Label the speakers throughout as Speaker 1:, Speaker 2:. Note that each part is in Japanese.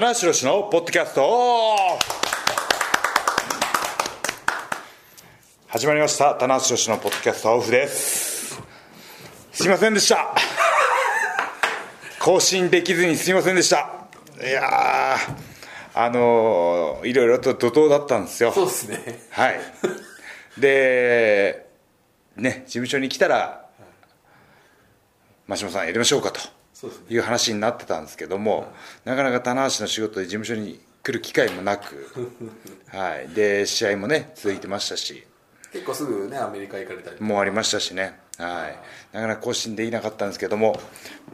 Speaker 1: 棚橋宏のポッドキャスト。始まりました。棚橋宏のポッドキャストオフです。すいませんでした。更新できずにすいませんでした。いやーあのーいろいろと怒涛だったんですよ。
Speaker 2: そうですね。
Speaker 1: はい。でね事務所に来たら真島さんやりましょうかという話になってたんですけども、なかなか棚橋の仕事で事務所に来る機会もなく、はい、で試合もね続いてましたし
Speaker 2: 結構すぐねアメリカ行かれたり
Speaker 1: もうありましたしね、はい、なかなか更新できなかったんですけども、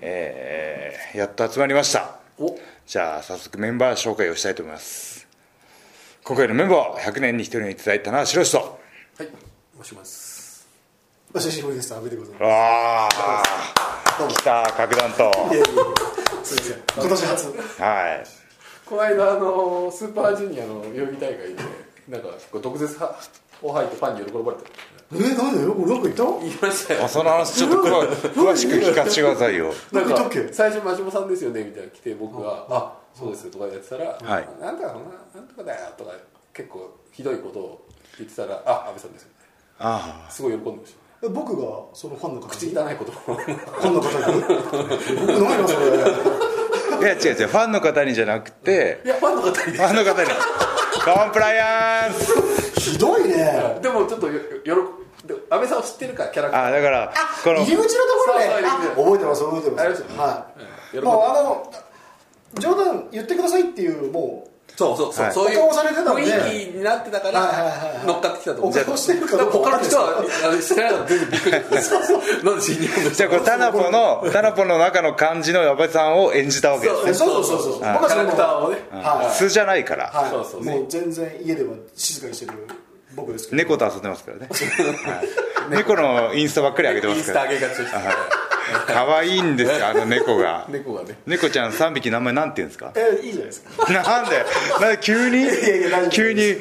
Speaker 1: えーやっと集まりました。
Speaker 2: お。
Speaker 1: じゃあ早速メンバー紹介をしたいと思います。今回のメンバー100年に一人のいただいた棚橋宏と
Speaker 2: はい。もします
Speaker 3: お久しぶりです。阿部でございま
Speaker 1: わ
Speaker 3: す。どう
Speaker 1: あ
Speaker 3: も。
Speaker 1: 来た格段と
Speaker 3: いやいやすみません。今年初。
Speaker 1: はい
Speaker 2: この間あのスーパージュニアの代々木大会でなんかこう毒舌を吐いてファンに喜ばれた
Speaker 3: えー、なんだよ。俺なんか言った？
Speaker 2: 言いましたよ
Speaker 1: あその話ちょっと詳 詳しく聞かせてくださいよ
Speaker 2: なんか最初真島さんですよねみたいな来て僕が「あそうです」とかやってたら「
Speaker 1: はい
Speaker 2: なんだろうななんとかだよ」とか結構ひどいことを言ってたら「あ安倍さんですよね
Speaker 1: あ」
Speaker 2: すごい喜んでました
Speaker 3: え僕がそのファンの方
Speaker 2: 口
Speaker 3: に。
Speaker 2: 汚いことを
Speaker 3: ファンの方に。僕何のそれ。
Speaker 1: あいや違う違うファンの方にじゃなくて
Speaker 2: いやファンの方に
Speaker 1: ファンの方にコンプライアンス
Speaker 3: ひどいね。
Speaker 2: でもちょっとよよろで安倍さんを知ってるからキャラクター
Speaker 1: あだからこの
Speaker 3: 入り口のところで。覚えてます覚えてます。はい。
Speaker 2: 喜んで
Speaker 3: もうあの冗談言ってくださいっていうも
Speaker 2: そうそうそう、
Speaker 1: はい。
Speaker 2: そういう雰囲気になってたから、
Speaker 3: はいはいはいはい
Speaker 2: 乗っかってきたと思う。他の人はあれしてないから全然びっくりなんで新日本で
Speaker 1: じゃあこれタナポのタナポの中の感じの矢部さんを演じたわけです
Speaker 3: う。えそうそうそう。そう。僕
Speaker 2: キャラクターをね、
Speaker 3: はい。
Speaker 1: 素じゃないから。
Speaker 3: はい。
Speaker 2: そうそう
Speaker 3: もう全然家では静かにしてる僕ですけど。
Speaker 1: 猫と遊んでますからね、はい。猫のインスタばっかり上げて
Speaker 2: インスタ
Speaker 1: ますから
Speaker 2: 上げがちです、
Speaker 1: 可愛いんですよあの猫が。
Speaker 2: 猫がね。
Speaker 1: 猫ちゃん3匹名前なんて言うんですか？
Speaker 3: えいいじゃないですか。
Speaker 1: なんで？なんで急に？急に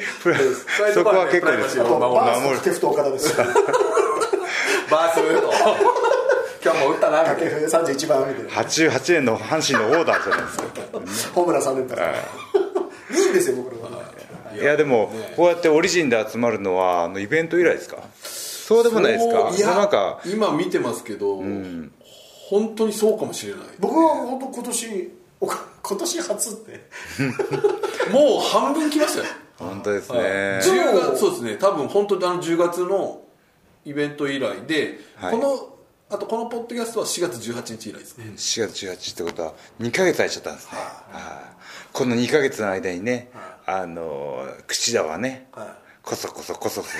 Speaker 1: そこは結構です。
Speaker 2: 守る
Speaker 3: バース掛布と岡田です。
Speaker 2: バースと今日も打ったな
Speaker 3: 掛布31番みたいな。
Speaker 1: 88年の阪神のオーダーじゃないですか。
Speaker 3: ホームラン3連発。いいんですよ僕らは。
Speaker 1: いやでもこうやってオリジンで集まるのはあのイベント以来ですか？そうでもないですか？
Speaker 2: いや
Speaker 1: なんか
Speaker 2: 今見てますけど、本当にそうかもしれない。
Speaker 3: 僕は本当今年お今年初って。
Speaker 2: もう半分来ましたよ。
Speaker 1: 本当ですね、
Speaker 2: 10月そうですね。多分本当にあの10月のイベント以来で、
Speaker 1: はい。
Speaker 2: このあとこのポッドキャストは4月18日以来ですね、
Speaker 1: 4月18日ってことは2ヶ月空いちゃったんですね、はい。この2ヶ月の間にね、あの口田はね、
Speaker 2: は
Speaker 1: こそこそこそこそ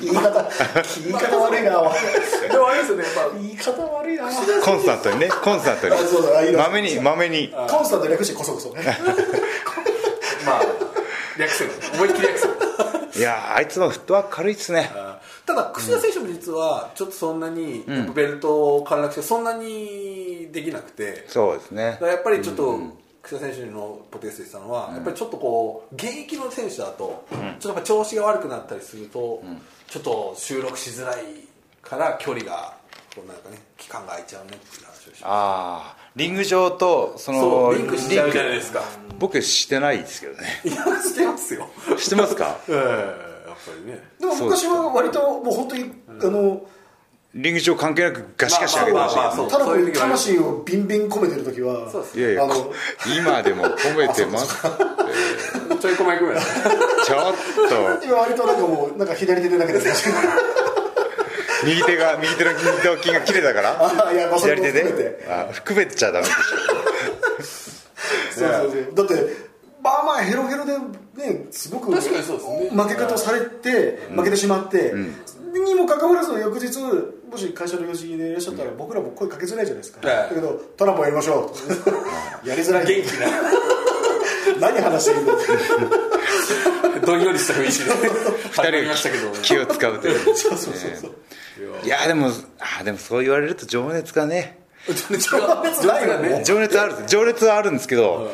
Speaker 3: 言い方言い方悪いな。
Speaker 2: でもあれですよねやっぱ
Speaker 3: 言い方悪いな。
Speaker 1: コンスタントにねコンスタントに。まめにまめに
Speaker 3: コンスタント略してこそこそね。
Speaker 2: まあ略せる思いっきり略せる
Speaker 1: いやあいつもフットワーク軽いっすね。
Speaker 2: ただ櫛田選手も実はちょっとそんなに、やっぱベルトを陥落してそんなにできなくて。
Speaker 1: そうですね。
Speaker 2: やっぱりちょっと、櫛田選手のポテンシャルしたのは、やっぱりちょっとこう現役の選手だと、ちょっとやっぱ調子が悪くなったりすると、ちょっと収録しづらいから距離がこうなんかね期間が空いちゃうねっていう話をして
Speaker 1: ああリング上とその
Speaker 2: リンクしちゃうじゃないですか。
Speaker 1: 僕してないですけどね。
Speaker 2: いやしてますよ。
Speaker 1: してますか？
Speaker 2: ええやっぱりね。
Speaker 3: でも昔は割ともう本当にあの
Speaker 1: リング上関係なくガシガシ上げてました
Speaker 3: ただの魂をビンビン込めてる時は
Speaker 2: そうです
Speaker 1: いやいや
Speaker 3: あの
Speaker 1: こ今でも褒めてます
Speaker 2: ちょいこまいくらい
Speaker 1: ちょっと。
Speaker 3: 今割となんかもうなんか左手で投げてる
Speaker 1: 右手が右手の二頭筋が切れたから。左手
Speaker 3: も含めて。
Speaker 1: であ含めちゃダメでし
Speaker 3: そうそうそう。だってまあまあヘロヘロでねすごく負け方をされて負けてしまって、にもかかわらず翌日もし会社の用事でいらっしゃったら僕らも声かけづらいじゃないですか、
Speaker 2: はい
Speaker 3: だけどトランプやりましょう。やりづらい。
Speaker 2: 元気な。
Speaker 3: 何話していいんだ
Speaker 2: どんよりした雰囲気で。
Speaker 1: ょ
Speaker 2: 始まりましたけど
Speaker 1: 二人気を使うという。
Speaker 3: そうそうそうそう
Speaker 1: いやでもあでもそう言われると 情熱がね。
Speaker 2: 情熱
Speaker 3: ないよね。
Speaker 1: 情熱ある。情熱はあるんですけど、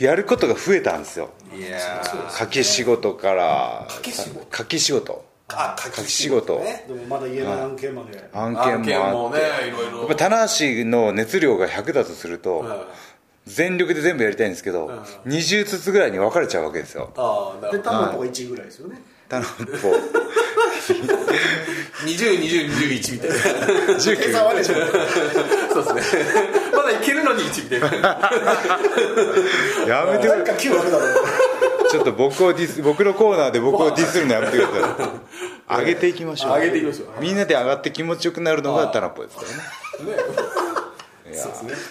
Speaker 1: やることが増えたんですよ。
Speaker 2: いやー。
Speaker 1: 掛け仕事から。
Speaker 2: 掛け仕事。
Speaker 1: 掛け仕事
Speaker 2: あ
Speaker 1: 掛け仕事。
Speaker 2: ね。
Speaker 3: でもまだ言えない案件まで、
Speaker 1: 案
Speaker 2: 案件
Speaker 1: 件もあって。
Speaker 2: もねいろいろ
Speaker 1: やっぱ棚橋の熱量が100だとすると、全力で全部やりたいんですけど、20ずつぐらいに分かれちゃうわけですよ。
Speaker 2: ああなるほど。
Speaker 3: でタンポが1位ぐらいですよね。
Speaker 1: タナポ
Speaker 2: 202021みたいな。
Speaker 3: 計算はでしょ
Speaker 2: そうですね。まだいけるのに1みたいな。
Speaker 1: やめて
Speaker 3: なんか9あるだろう
Speaker 1: ちょっと僕をディス僕のコーナーで僕をディスるのやめてください。上げていきましょう。
Speaker 2: 上げていきましょう。
Speaker 1: みんなで上がって気持ちよくなるのがタナポですからね。いや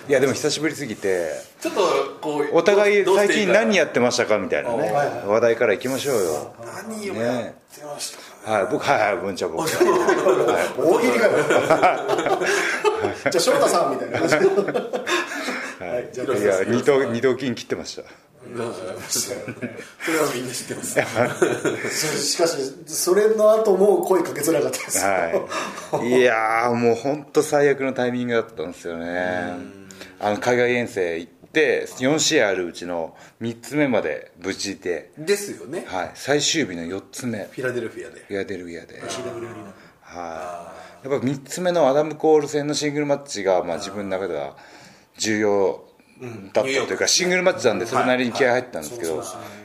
Speaker 1: いやでも久しぶりすぎて
Speaker 2: ちょっとこう
Speaker 1: お互い最近何
Speaker 2: や
Speaker 1: やってましたかみたいなね
Speaker 3: はい。はい
Speaker 1: 話題からいきましょうよ。
Speaker 2: 何を
Speaker 1: ね
Speaker 2: やってましたか。
Speaker 1: はい僕はいはい文ちゃん僕。
Speaker 3: 大喜利かよ じゃあ翔太さんみたいな。感じではい。じゃあ
Speaker 1: いや二頭二頭筋切ってました。
Speaker 2: うんそれはみんな知ってます。
Speaker 3: そしかしそれの後も声かけづらかったです。よ
Speaker 1: はい、いやーもう本当最悪のタイミングだったんですよね。あの海外遠征行って4試合あるうちの3つ目まで無事で、
Speaker 2: ですよね。
Speaker 1: はい、最終日の4つ目。
Speaker 2: フィラデルフィアで。
Speaker 1: フィアデルフィアで、はい、やっぱ3つ目のアダム・コール戦のシングルマッチが、まあ、自分の中では重要だったというかシングルマッチなんでそれなりに気合入ったんですけど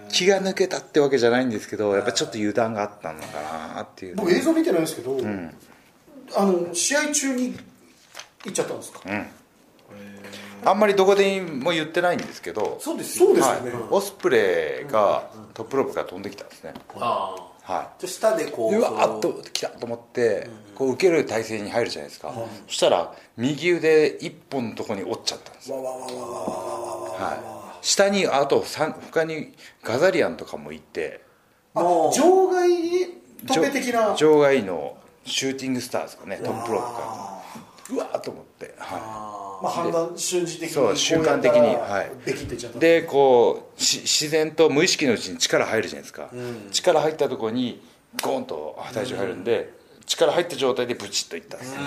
Speaker 1: 気が抜けたってわけじゃないんですけどやっぱちょっと油断があったのかなっていう。
Speaker 3: 僕映像見てないんですけど、あの試合中に行っちゃったんですか、
Speaker 1: あんまりどこでも言ってないんですけど
Speaker 2: そうです
Speaker 3: そうです
Speaker 1: はい。
Speaker 3: よね、
Speaker 1: オスプレイがトップロープから飛んできたんですね、
Speaker 2: ああ
Speaker 1: は
Speaker 2: じゃあ下でこ
Speaker 1: い、
Speaker 2: う
Speaker 1: うわーっと来たと思ってこう受ける体勢に入るじゃないですか、そしたら右腕一本のとこに折っちゃったんですよ。はい、下にあと三他にガザリアンとかもいて
Speaker 2: もう
Speaker 3: 場外的な？
Speaker 1: 場外のシューティングスターですかねトップロー。プからうわーっと思って、は
Speaker 3: まあ、判断瞬時的に
Speaker 1: そう瞬間的にはい。
Speaker 3: べきってちゃった。
Speaker 1: い、でこうし自然と無意識のうちに力入るじゃないですか、力入ったところにゴーンと体重入るんで、力入った状態でブチッといったんですね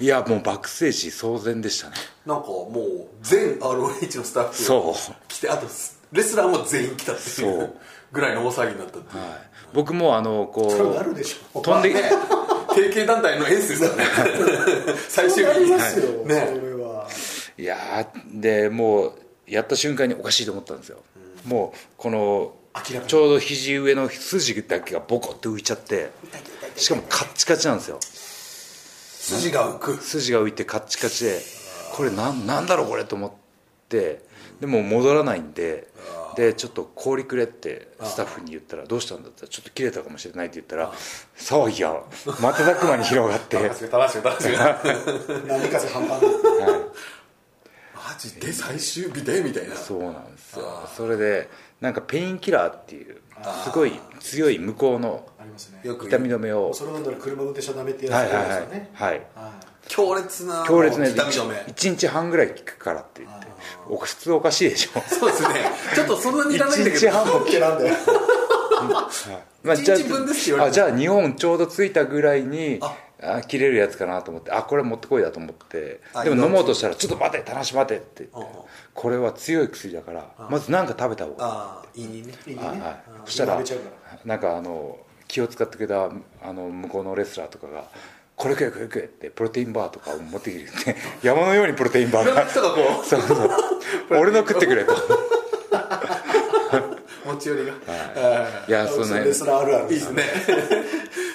Speaker 1: いやもうバックステージ騒然でしたね。
Speaker 2: なんかもう全 ROH のスタッフ
Speaker 1: そう。
Speaker 2: 来てあとレスラーも全員来たってい
Speaker 1: そう。
Speaker 2: うぐらいの大騒ぎになったっていう、
Speaker 1: はい、僕もあのこう飛んで、
Speaker 2: ね提携団体のエースですからね。最終
Speaker 3: あり
Speaker 2: 日に
Speaker 3: ますよ、
Speaker 2: ね。
Speaker 3: それは。い
Speaker 1: やーでもうやった瞬間におかしいと思ったんですよ、もうこのちょうど肘上の筋だけがボコッと浮いちゃってしかもカッチカチなんですよ。
Speaker 2: 筋が浮く。
Speaker 1: 筋が浮いてカッチカチでこれなんなんだろうこれと思ってでも戻らないんででちょっと氷くれってスタッフに言ったらどうしたんだったらちょっと切れたかもしれないって言ったら騒ぎが瞬く間に広がって、
Speaker 3: 半端
Speaker 2: ジで最終日でみたいな。
Speaker 1: そうなんですよ。それでなんかペインキラーっていうすごい強い向こうの
Speaker 3: ありますね。
Speaker 2: よく
Speaker 1: 痛み止めを。
Speaker 3: それ飲んだら車運転しちゃダメってやつ。
Speaker 1: はいはいはい。
Speaker 3: ですよね。
Speaker 1: はい。
Speaker 3: はい。
Speaker 2: 強烈な
Speaker 1: 強烈な
Speaker 2: 痛み止め。
Speaker 1: 1日半ぐらい効くからって言って。お普通おかしいでしょ。
Speaker 2: そうですね。ちょっとそんなにいらないんだ
Speaker 1: 1
Speaker 2: けど。
Speaker 1: 日半も
Speaker 3: オッケーなんだよ。
Speaker 1: まあ、
Speaker 2: 一日分ですって言われて
Speaker 1: あじゃあ2本ちょうどついたぐらいに
Speaker 2: あ
Speaker 1: あ切れるやつかなと思って。あこれ持ってこいだと思って。
Speaker 2: あ
Speaker 1: でも飲もうとしたら「ちょっと待て田無待て」って言って。
Speaker 2: うんうん「
Speaker 1: これは強い薬だからまず何か食べた方がいい」
Speaker 2: ああいいね。
Speaker 3: いい。ね
Speaker 1: そしたらなんかあの気を使ってくれたあの向こうのレスラーとかが「これ食え食え食え」ってプロテインバーとかを持ってきてて 山のようにプロテインバーが。そうそう。俺の食ってくれと。
Speaker 2: う 持ち寄りが。
Speaker 1: い。やその
Speaker 3: レスラーあるある
Speaker 2: いいですね。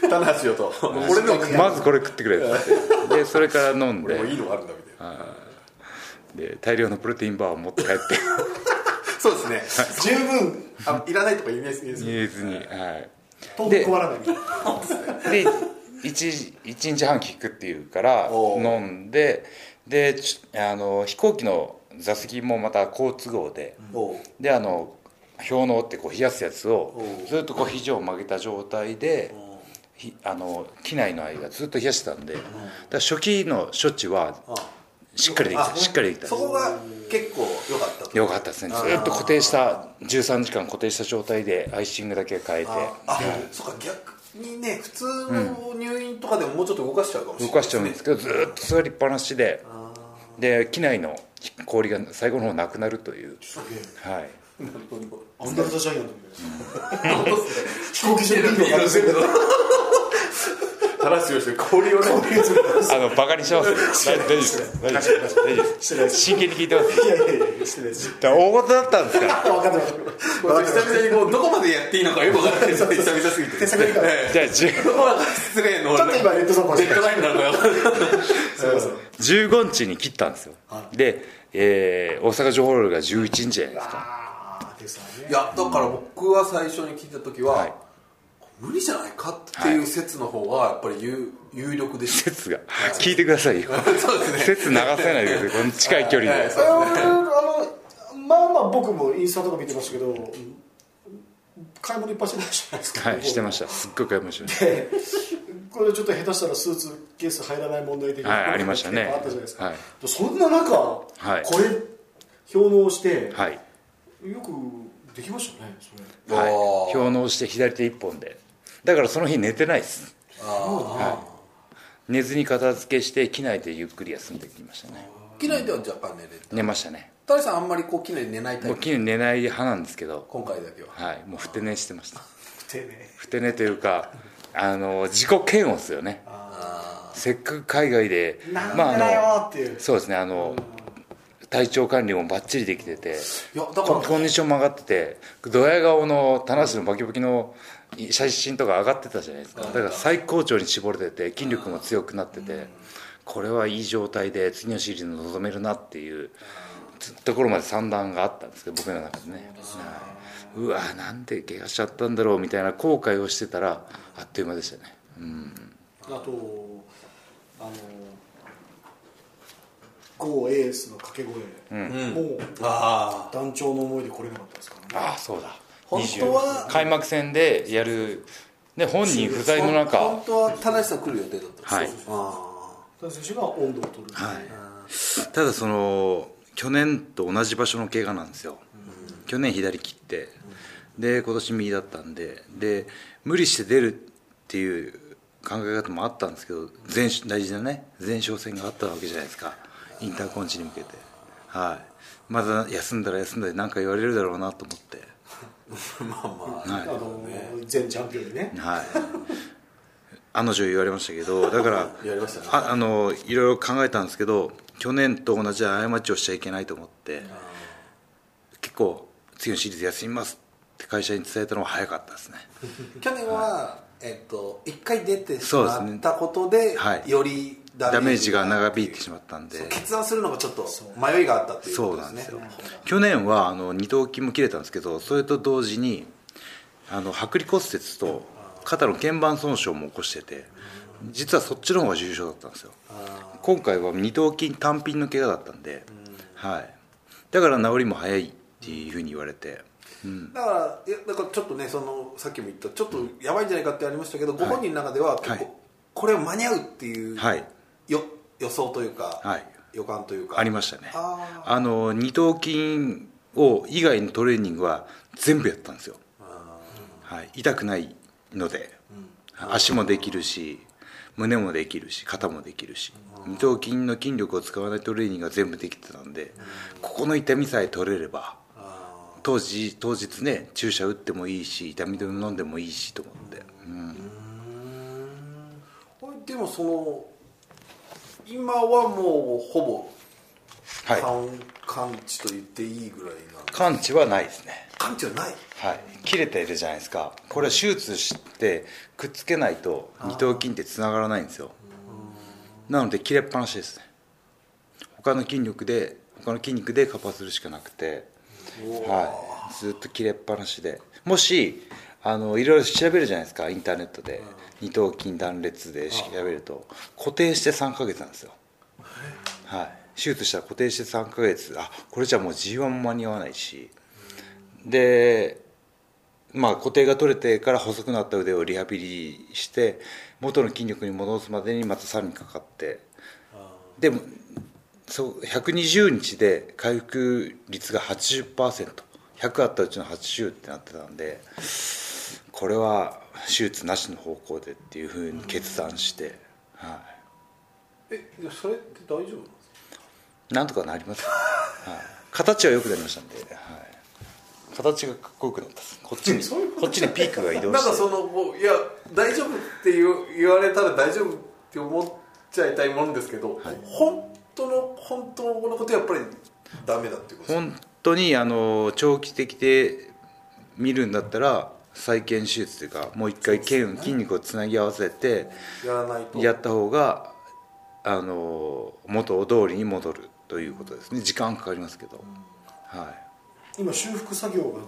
Speaker 2: 棚橋よと。俺のも
Speaker 1: まずこれ食ってくれってでそれから飲んで。
Speaker 2: 俺もいいのがあるんだみたいな。
Speaker 1: で大量のプロテインバーを持って帰って。
Speaker 2: そうですね。
Speaker 3: 十分
Speaker 2: あいらないとか言えないです
Speaker 1: 言えずにはい。
Speaker 3: 遠く困らないみたいな。
Speaker 1: で 1, 一日半効くっていうから飲んででちあの飛行機の座席もまた好都合で。であの氷のってこう冷やすやつをずっとこう肘を曲げた状態でひあの機内の間ずっと冷やしてたんでだから初期の処置は
Speaker 2: あ
Speaker 1: しっかりできたしっかりできた。
Speaker 2: そこが結構良かったと
Speaker 1: よかったですね。ずっと固定した13時間固定した状態でアイシングだけ変えて。
Speaker 2: ああそっか逆にね普通の入院とかでももうちょっと動かしちゃうかもしれない
Speaker 1: 動かしちゃうんですけどずっと座りっぱなしでで機内の氷が最後の方なくなるというはい
Speaker 3: アンダーザジャイアントみたいな飛行機場でビールをかぶせる。
Speaker 2: 確話をして氷をね
Speaker 1: あのバカにしてます。大丈夫です。大丈夫です。大丈夫です。真剣に聞いてます。
Speaker 3: いやいやいやしてないです。
Speaker 1: 大事だったんです。から
Speaker 3: 分かってます。
Speaker 2: 久々にこうどこまでやっていいのかよく分からない久々す。ぎて
Speaker 1: じゃあ10
Speaker 2: ど失礼の
Speaker 3: ちょっと今レッドゾーンかもしれない
Speaker 2: レッドラインなのか分からない
Speaker 3: す。いません
Speaker 1: 15日に切ったんです。よで、えー大阪城ホールが11日じゃないです。か
Speaker 3: ですわね。
Speaker 2: いやだから僕は最初に聞いた時は、
Speaker 1: はい。
Speaker 2: 無理じゃないかっていう説の方がやっぱり有有力でした。
Speaker 1: 説が。聞いてくださいよ。
Speaker 2: そうですね。
Speaker 1: 説流せないでください。この近い距離で。
Speaker 2: ええそう
Speaker 3: あのあのまあまあ僕もインスタとか見てましたけど買い物いっぱいしてたじゃないですか。
Speaker 1: はいしてました。すっごい買いました。
Speaker 3: でこれちょっと下手したらスーツケース入らない問題的な
Speaker 1: はいありましたね。
Speaker 3: あったじゃないですか、
Speaker 1: はい。
Speaker 3: そんな中、
Speaker 1: はい。
Speaker 3: これ表納して、
Speaker 1: はい
Speaker 3: よくできましたねそれ。
Speaker 1: はい。
Speaker 2: おー
Speaker 1: 表納して左手一本で。だからその日寝てないです。寝ずに片付けして機内でゆっくり休んできましたね。
Speaker 2: 機内では若干寝れる
Speaker 1: 寝ましたね。
Speaker 2: 谷さんあんまりこう機内で寝ないタイプ？
Speaker 1: もう機内寝ない派なんですけど。
Speaker 2: 今回だけは。
Speaker 1: はい。もうふて寝してました。
Speaker 3: 丁寧
Speaker 1: ふて寝というかあの自己嫌悪ですよね。せっかく海外で
Speaker 3: なんでだよっていう、
Speaker 1: そうですね。あの体調管理もバッチリできてて
Speaker 2: いやだから
Speaker 1: コンディションも上がっててドヤ顔の棚橋のバキバキの写真とか上がってたじゃないですか。だから最高潮に絞れてて筋力も強くなっててこれはいい状態で次のシリーズに臨めるなっていうところまで算段があったんですけど僕の中でね、はい。うわなんで怪我しちゃったんだろうみたいな後悔をしてたらあっという間でしたね。うん。
Speaker 3: あとあの GO エースの掛け声、
Speaker 2: うん。
Speaker 3: もう
Speaker 2: あ
Speaker 3: 団長の思いで来れなかったですからね。
Speaker 1: ああそうだ。
Speaker 2: 本当は
Speaker 1: 20開幕戦でやる、ね、本人不在の
Speaker 2: 本
Speaker 1: 中
Speaker 2: 当は田無さん来る予定だったんですよ。
Speaker 1: はい。
Speaker 2: あ
Speaker 3: 田選手が温度を取る、
Speaker 1: はい、ただその去年と同じ場所の怪我なんですよ、去年左切って。で今年右だったんで。で無理して出るっていう考え方もあったんですけど前大事なね前哨戦があったわけじゃないですかインターコンチに向けて。はい。まだ休んだら休んだで何か言われるだろうなと思って。
Speaker 2: あ まあまあ
Speaker 1: はい。
Speaker 3: あの前チャンピオンにね。
Speaker 1: はい。あの女言われましたけどだから
Speaker 2: 言われましたね。
Speaker 1: ああのいろいろ考えたんですけど去年と同じ過ちをしちゃいけないと思って結構次のシリーズ休みますって会社に伝えたのは早かったですね。
Speaker 2: 去年は、えっと一回出てしまったことで
Speaker 1: はい。
Speaker 2: よりダ
Speaker 1: ダメージが長引いてしまったんで。
Speaker 2: 決断するのがちょっと迷いがあったっていう
Speaker 1: そ
Speaker 2: ことですね。
Speaker 1: うなんですよ。去年はあの二頭筋も切れたんですけどそれと同時にあの剥離骨折と肩の腱板損傷も起こしてて実はそっちの方が重症だったんですよ。今回は二頭筋単品の怪我だったんで、はい、だから治りも早いっていうふうに言われて、うん、
Speaker 2: だからいやだからちょっとねそのさっきも言ったちょっとやばいんじゃないかってありましたけど、ご本人の中では結構、
Speaker 1: はい
Speaker 2: これを間に合うっていう、
Speaker 1: はい
Speaker 2: よ予想というか、
Speaker 1: はい。
Speaker 2: 予感というか。
Speaker 1: ありましたね。
Speaker 2: あ
Speaker 1: あの二頭筋を以外のトレーニングは全部やったんですよ、はい、痛くないので、足もできるし胸もできるし肩もできるし。二頭筋の筋力を使わないトレーニングが全部できてたんで、ここの痛みさえ取れれば当時当日ね注射打ってもいいし痛み止め飲んでもいいしと思って、うん、
Speaker 2: でもその今はもうほぼ
Speaker 1: はい。
Speaker 2: 完完治と言っていいぐらいな
Speaker 1: 完治はないですね。
Speaker 2: 完治はない？
Speaker 1: はい、切れてるじゃないですか。これは手術してくっつけないと二頭筋ってつながらないんですよ。なので切れっぱなしですね。他の筋力で他の筋肉でカバーするしかなくて、はい、ずっと切れっぱなしで。もしあのいろいろ調べるじゃないですかインターネットで二頭筋断裂で調べると固定して3ヶ月なんですよ。はい、手術したら固定して3ヶ月あこれじゃもう G1 も間に合わないし。でまあ固定が取れてから細くなった腕をリハビリして元の筋力に戻すまでにまたさらにかかって。でもそう120日で回復率が 80%100 あったうちの80ってなってたんでこれは手術なしの方向でっていうふうに決断して、はい、
Speaker 2: えいやそれって大丈夫なんですか？
Speaker 1: なんとかなります、はい、形は良くなりましたんで、はい、形がかっこよくなったこっちに
Speaker 3: こ
Speaker 1: っちにピークが移動して。
Speaker 2: なんかそのこういや大丈夫って言われたら大丈夫って思っちゃいたいもんですけど、本当の本当のことやっぱりダメだっていうことです
Speaker 1: 本当にあの長期的で見るんだったら再建手術というかもう一回腱、筋肉をつなぎ合わせて
Speaker 2: や
Speaker 1: った方があの元通りに戻るということですね。時間かかりますけど、はい。
Speaker 3: 今修復作業が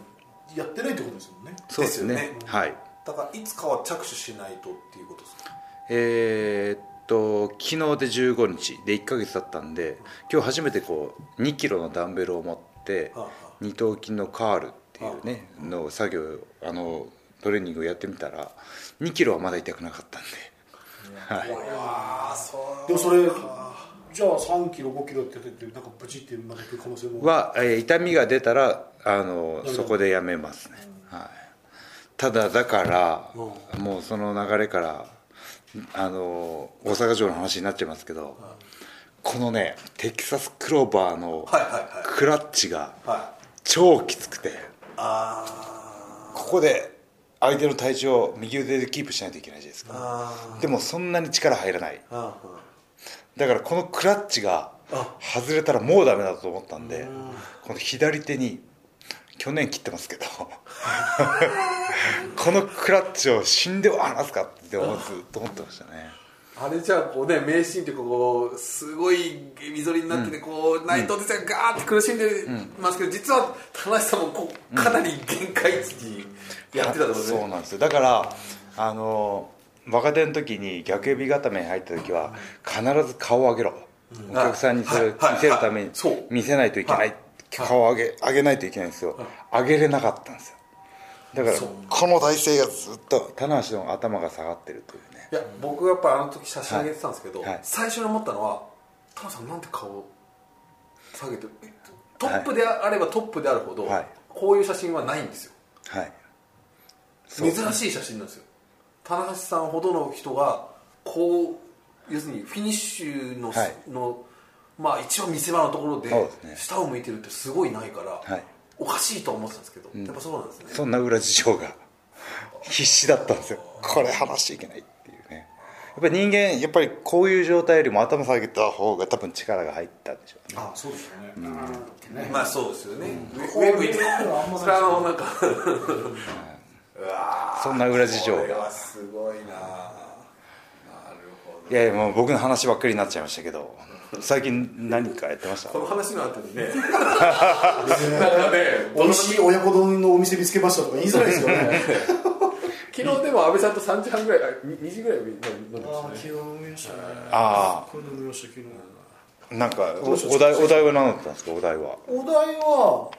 Speaker 3: やってないってことですもんね。
Speaker 1: そうですね。
Speaker 2: ね。
Speaker 1: はい。
Speaker 2: だからいつかは着手しないとっていうことですか？
Speaker 1: えーっと昨日で15日。で1ヶ月経ったんで今日初めてこう2キロのダンベルを持って
Speaker 2: はあは
Speaker 1: 二頭筋のカールっていうねの作業あのトレーニングをやってみたら2キロはまだ痛くなかったんで。はい。
Speaker 3: でもそれじゃあ3キロ5キロってやっててなんかブチってまでいく可能性も。
Speaker 1: は、えー痛みが出たらあのそこでやめますね、はい、ただだからもうその流れからあの大阪城の話になっちゃいますけどこのねテキサスクローバーの
Speaker 2: はいはいはい。
Speaker 1: クラッチが
Speaker 2: はい。
Speaker 1: 超きつくて。
Speaker 2: あ
Speaker 1: ここで相手の体重を右腕でキープしないといけないじゃないです
Speaker 2: ー
Speaker 1: か。
Speaker 2: あ
Speaker 1: でもそんなに力入らない。だからこのクラッチが外れたらもうダメだと思ったんでこの左手に去年切ってますけど。このクラッチを死んでは離すかってずっと思ってましたね
Speaker 2: あれじゃあこうね名シーンってこうすごいみぞりになっててこう内藤哲也がガーって苦しんでますけど実は田中さんもこうかなり限界値にやってたところ
Speaker 1: そうなんですよ。だからあの若手の時に逆指固めに入った時は必ず顔を上げろ、お客さんにそれを
Speaker 2: はい
Speaker 1: 見せるために見せないといけない、
Speaker 2: はい。
Speaker 1: 顔を上げ上げないといけないんですよ、上げれなかったんですよ。だからこの体勢がずっと棚橋の頭が下がってるという。ね
Speaker 2: いや僕はやっぱあの時写真上げてたんですけど、
Speaker 1: はい。はい。
Speaker 2: 最初に思ったのは田中さんなんで顔下げてるトップであればトップであるほど、
Speaker 1: はい。
Speaker 2: こういう写真はないんですよ。
Speaker 1: はい。
Speaker 2: 珍しい写真なんですよ。棚橋さんほどの人がこう要するにフィニッシュの,、
Speaker 1: はい。
Speaker 2: のまあ一番見せ場のところで下を向いてるってすごいないから、
Speaker 1: はい。
Speaker 2: おかしいと思ってたんですけど、やっぱそうなんですね。
Speaker 1: そんな裏事情が必死だったんですよ。これ話しちゃいけない。ってっぱり人間やっぱりこういう状態よりも頭下げた方が多分力が入ったんでしょうね。
Speaker 3: あそうですよね。ね
Speaker 2: まあそうですよね、
Speaker 3: こういう
Speaker 2: 上向いて。
Speaker 3: のはあんまないですよね
Speaker 2: それはあのなんかうわ
Speaker 1: そんな裏事情。
Speaker 2: これ
Speaker 1: が
Speaker 2: はすごいな。なるほど。
Speaker 1: いやいやもう僕の話ばっかりになっちゃいましたけど最近何かやってました？
Speaker 2: この話の後にね。なんかね
Speaker 3: 美味しい親子丼のお店見つけましたとか言いづらいですよね
Speaker 2: 昨日でも安倍さんと3時半ぐらいあ2時ぐらい飲んでま
Speaker 3: ああ
Speaker 2: したね
Speaker 3: 昨日飲みましたね。
Speaker 1: あ
Speaker 3: これ飲みました昨日。
Speaker 1: あなんかおお題お題は何だったんですか？お題は。
Speaker 3: お題は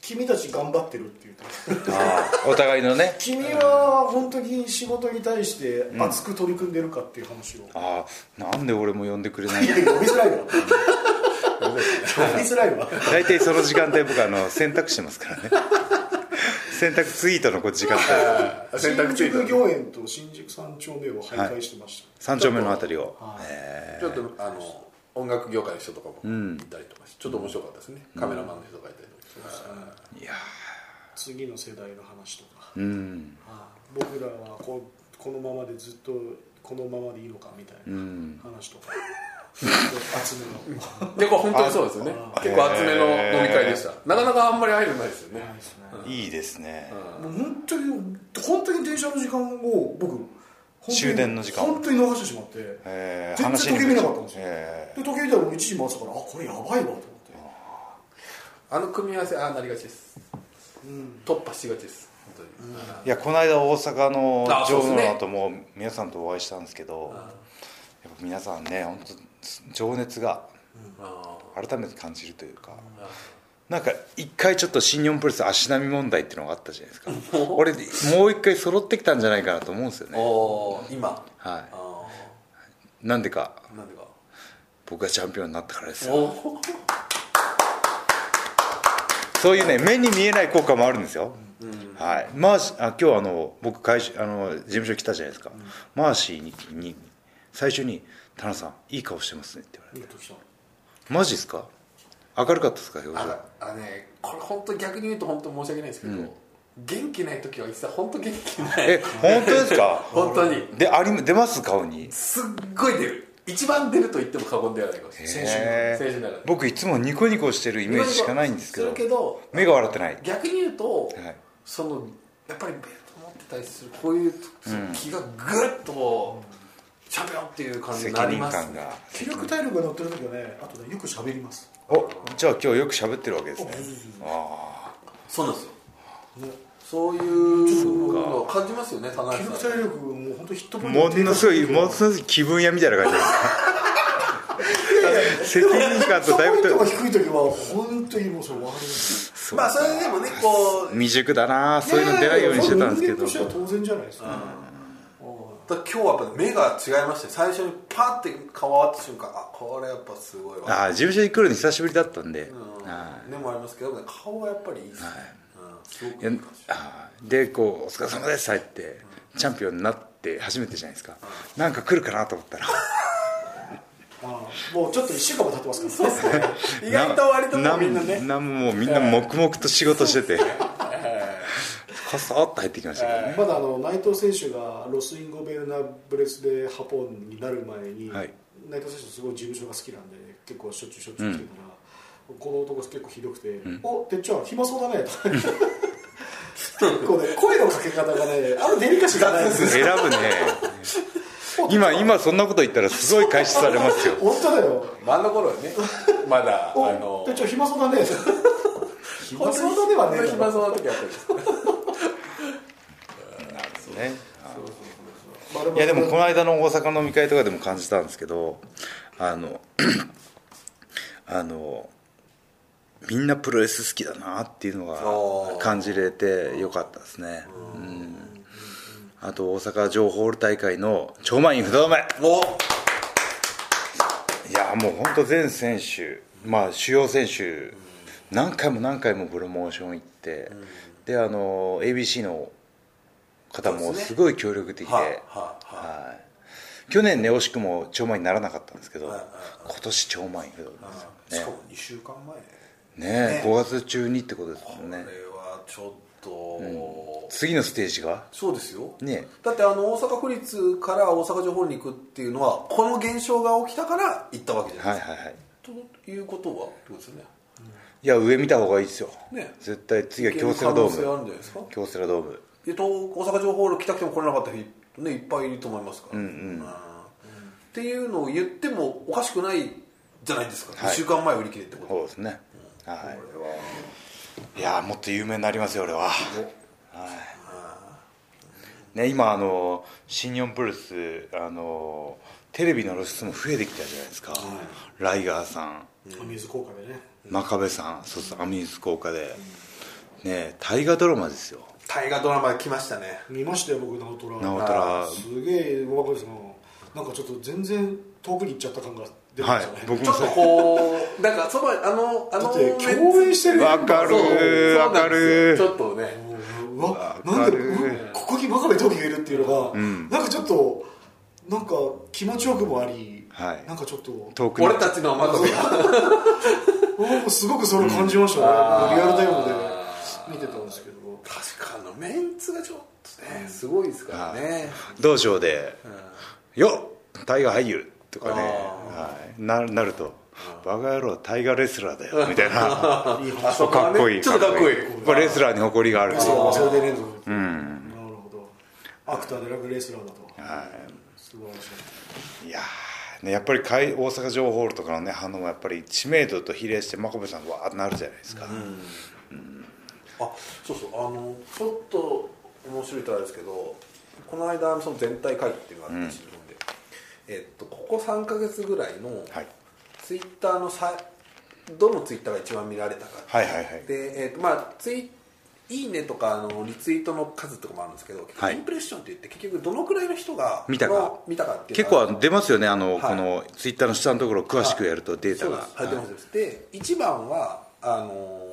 Speaker 3: 君たち頑張ってるって言って。
Speaker 1: ああお互いのね。
Speaker 3: 君は本当に仕事に対して熱く取り組んでるかっていう話を、
Speaker 1: ああなんで俺も呼んでくれない
Speaker 3: いや呼びづらいわ。呼びづらいわ。
Speaker 1: 大体その時間帯僕あの選択してますからね選択ツイートのこう時間帯。
Speaker 2: 選択ツイート。
Speaker 3: 新宿御苑と新宿三丁目を徘徊してました、
Speaker 1: 三丁目のあたりを。
Speaker 2: ちょっとあの音楽業界の人とかもいたりとかして、ちょっと面白かったですね、カメラマンの人がいたりとかして、
Speaker 1: いや
Speaker 3: 次の世代の話とか、
Speaker 1: うん。
Speaker 3: 僕らはここのままでずっとこのままでいいのかみたいな話とか、集めの
Speaker 2: でこれ本当にそうですよね。結構厚めの飲み会でした。なかなかあんまり入るないですよね。
Speaker 3: ないですね。
Speaker 1: いいですね。
Speaker 3: もう本当に本当に電車の時間を僕
Speaker 1: 終電の時間。
Speaker 3: 本当に逃してしまって、
Speaker 1: えー。
Speaker 3: 全然時計見なかったんですよ、
Speaker 1: え
Speaker 3: で時計見たらもう1時回ってたからあこれやばいわと思って。
Speaker 2: あの組み合わせああなりがちです、突破しがちです。本当に、
Speaker 1: ーいやこの間大阪の
Speaker 2: あそうですね。
Speaker 1: ジョーの後も皆さんとお会いしたんですけどやっぱ皆さんね本当情熱が
Speaker 2: あ
Speaker 1: 改めて感じるというかなんか一回ちょっと新日本プロレス足並み問題っていうのがあったじゃないですか。俺もう一回揃ってきたんじゃないかなと思うんですよ
Speaker 2: ー
Speaker 1: ね
Speaker 2: 今。
Speaker 1: は
Speaker 2: あ
Speaker 1: いなんでか。
Speaker 2: ーなんでか。
Speaker 1: 僕がチャンピオンになったからですよ。そういうね目に見えない効果もあるんですよ、はい、マーシあ今日あの僕会社あの事務所来たじゃないですか、マーシーにに最初に「田中さんいい顔してますね」って言われて。
Speaker 3: 見るときた「
Speaker 1: マジですか？明るかったですか表情？
Speaker 2: あねこれ本当逆に言うと本当申し訳ないですけど、元気ない時は一切本当元気ない。
Speaker 1: え本当ですか？
Speaker 2: 本当に。
Speaker 1: であり出ます？顔に？
Speaker 2: すっごい出る。一番出ると言っても過言ではないかもしれない
Speaker 1: 僕いつもニコニコしてるイメージしかないんですけど
Speaker 2: けど
Speaker 1: 目が笑ってない。
Speaker 2: 逆に言うと、
Speaker 1: はい。
Speaker 2: そのやっぱりベルト持ってたりするこういう気がぐっとチャンピオンっていう感じに
Speaker 1: 責任
Speaker 2: なります
Speaker 1: 感が。
Speaker 3: 気力体力が乗ってる時はねあとねよく喋ります。
Speaker 1: おじゃあ今日よく喋ってるわけですね。あ
Speaker 2: そうなんですよ。そういうのを感じますよね田中
Speaker 3: 気力
Speaker 2: さん。
Speaker 3: 体力もう本当ヒット
Speaker 1: あ
Speaker 3: ポイント
Speaker 1: ものすごいものすごい気分屋みたいな感じ。責任感とだいぶ
Speaker 3: 低い時は本当にもうそれ分かりま
Speaker 2: あそれでもねこう。
Speaker 1: 未熟だなそういうの出ないようにしてたんですけど。
Speaker 3: 人間としては当然じゃないですか、
Speaker 2: 今日はやっぱ目が違いましたね最初にパッて顔合わった瞬間あこれやっぱすごいわ。
Speaker 1: ああ事務所に来るの久しぶりだったんで、
Speaker 2: うん
Speaker 1: は
Speaker 2: でもありますけどね顔はやっぱりいいですね、うん、すごく
Speaker 1: いいや
Speaker 2: いい感じ。
Speaker 1: ああでこう「お疲れ様です」入ってチャンピオンになって初めてじゃないですか。なんか来るかなと思ったら。
Speaker 3: もうちょっと1週間も経ってますから
Speaker 2: そうですね。意外と割ともうみんなね。
Speaker 1: なんももうみんな黙々と仕事しててこそっと入ってきましたけどね。
Speaker 3: まだあの内藤選手がロスインゴベルナブレスでハポンになる前に、
Speaker 1: はい。
Speaker 3: 内藤選手すごい事務所が好きなんで結構しょっちゅうしょっちゅう来てたら、この男結構ひどくて「おてっちゃん暇そうだね」と。か結構ね声のかけ方がねあんまデリカシーがないんですよ。
Speaker 1: 選ぶね。今今そんなこと言ったらすごい開始されますよ。
Speaker 3: 本当だよ。
Speaker 2: あの頃はね。まだ「
Speaker 3: お
Speaker 2: あの
Speaker 3: てっちゃん暇そうだね」暇そうだねはね
Speaker 2: 暇そうな時あったんです
Speaker 1: ね。いやでもこの間の大阪飲み会とかでも感じたんですけどあのあのみんなプロレス好きだなっていうのが感じれてよかったですね。うん。あと大阪城ホール大会の超満員不動前。
Speaker 2: お。
Speaker 1: いやもう本当全選手まあ主要選手何回も何回もプロモーション行って、であの ABC の方も
Speaker 2: す
Speaker 1: ごい協力的で、
Speaker 2: はいはい
Speaker 1: はい。去年ね惜しくも超満員にならなかったんですけど、
Speaker 2: はいはい。
Speaker 1: 今年超満員不動ですよ
Speaker 2: しかも2週間前。
Speaker 1: ねね
Speaker 2: ね
Speaker 1: 5月中にってことですもんね。
Speaker 2: これはちょっと、
Speaker 1: 次のステージが？
Speaker 2: そうですよ、
Speaker 1: ね
Speaker 2: だってあの大阪府立から大阪城ホールに行くっていうのはこの現象が起きたから行ったわけじゃないですか、
Speaker 1: はいはいはい。
Speaker 2: ということはってことですよね。
Speaker 1: いや上見た方がいいですよ、
Speaker 2: ね
Speaker 1: 絶対次は京セラドーム。京セラドーム
Speaker 2: えっと大阪城ホール来たくても来れなかった人、ね、いっぱいいると思いますから、うんっていうのを言ってもおかしくないじゃないですか、
Speaker 1: はい。
Speaker 2: 2週間前売り切れってこと。
Speaker 1: そうですね、はい。
Speaker 2: これは。い
Speaker 1: やーもっと有名になりますよ俺は、はい。ね、今あの新日本プロレスあのテレビの露出も増えてきたじゃないですか、ライガーさん。
Speaker 3: アミューズ効果でね。
Speaker 1: 真壁さん。そうそうアミューズ効果で、ね大河ドラマですよ
Speaker 2: 大河ドラマ来ましたね。
Speaker 3: 見ましたよ僕直虎
Speaker 1: 直虎
Speaker 3: すげえ若いです。のなんかちょっと全然遠くに行っちゃった感が出てま
Speaker 1: はい
Speaker 3: したね、
Speaker 1: 僕
Speaker 2: ちょっとこうなんかそばあのあの
Speaker 3: だって共演してる。
Speaker 1: わかるわかる。
Speaker 2: ちょっとね。
Speaker 3: うわ
Speaker 1: わ
Speaker 3: なんで
Speaker 1: かる。
Speaker 3: うここに真壁闘技がいるっていうのが、なんかちょっとなんか気持ちよくもあり、
Speaker 1: はい。
Speaker 3: なんかちょっと
Speaker 1: 遠くな
Speaker 2: 俺たちのまとめが。
Speaker 3: 僕すごくそれを感じましたね、
Speaker 2: あー。
Speaker 3: リアルタイムで見てたんですけど
Speaker 2: 確かあのメンツがちょっとねすごいですからね。
Speaker 1: 道場で「よっ大河俳優!」とかね、
Speaker 2: あ
Speaker 1: はい、ななると「バカ野郎大河レスラーだよ」みたいな。かっこいい。
Speaker 2: ちょっとかっこいい。
Speaker 1: これレスラーに誇りがある
Speaker 3: そう。それで連続うん。なるほど。アクターでなくレスラーだと。
Speaker 1: は
Speaker 3: 素晴らしい。
Speaker 1: い、いやーね、やっぱりかい大阪城ホールとかの、ね、反応もやっぱり知名度と比例して真壁さんわーってなるじゃないですか、
Speaker 2: あそうそうあのちょっと面白いとあれですけどこの間その全体会議っていうのがあって、新日本で、えっと、ここ3か月ぐらいの
Speaker 1: はい、
Speaker 2: ツイッターのさどのツイッターが一番見られたか
Speaker 1: はいはいはい。
Speaker 2: で、えっとまあ、ツイいいねとかあのリツイートの数とかもあるんですけど、
Speaker 1: はい。
Speaker 2: インプレッションって言って結局どのくらいの人が
Speaker 1: 見たか。
Speaker 2: 見たかっていう
Speaker 1: 結構出ますよねあの、
Speaker 2: はい。
Speaker 1: このツイッターの下のところを詳しくやるとデータが、
Speaker 2: はい。出ますで一番はあのー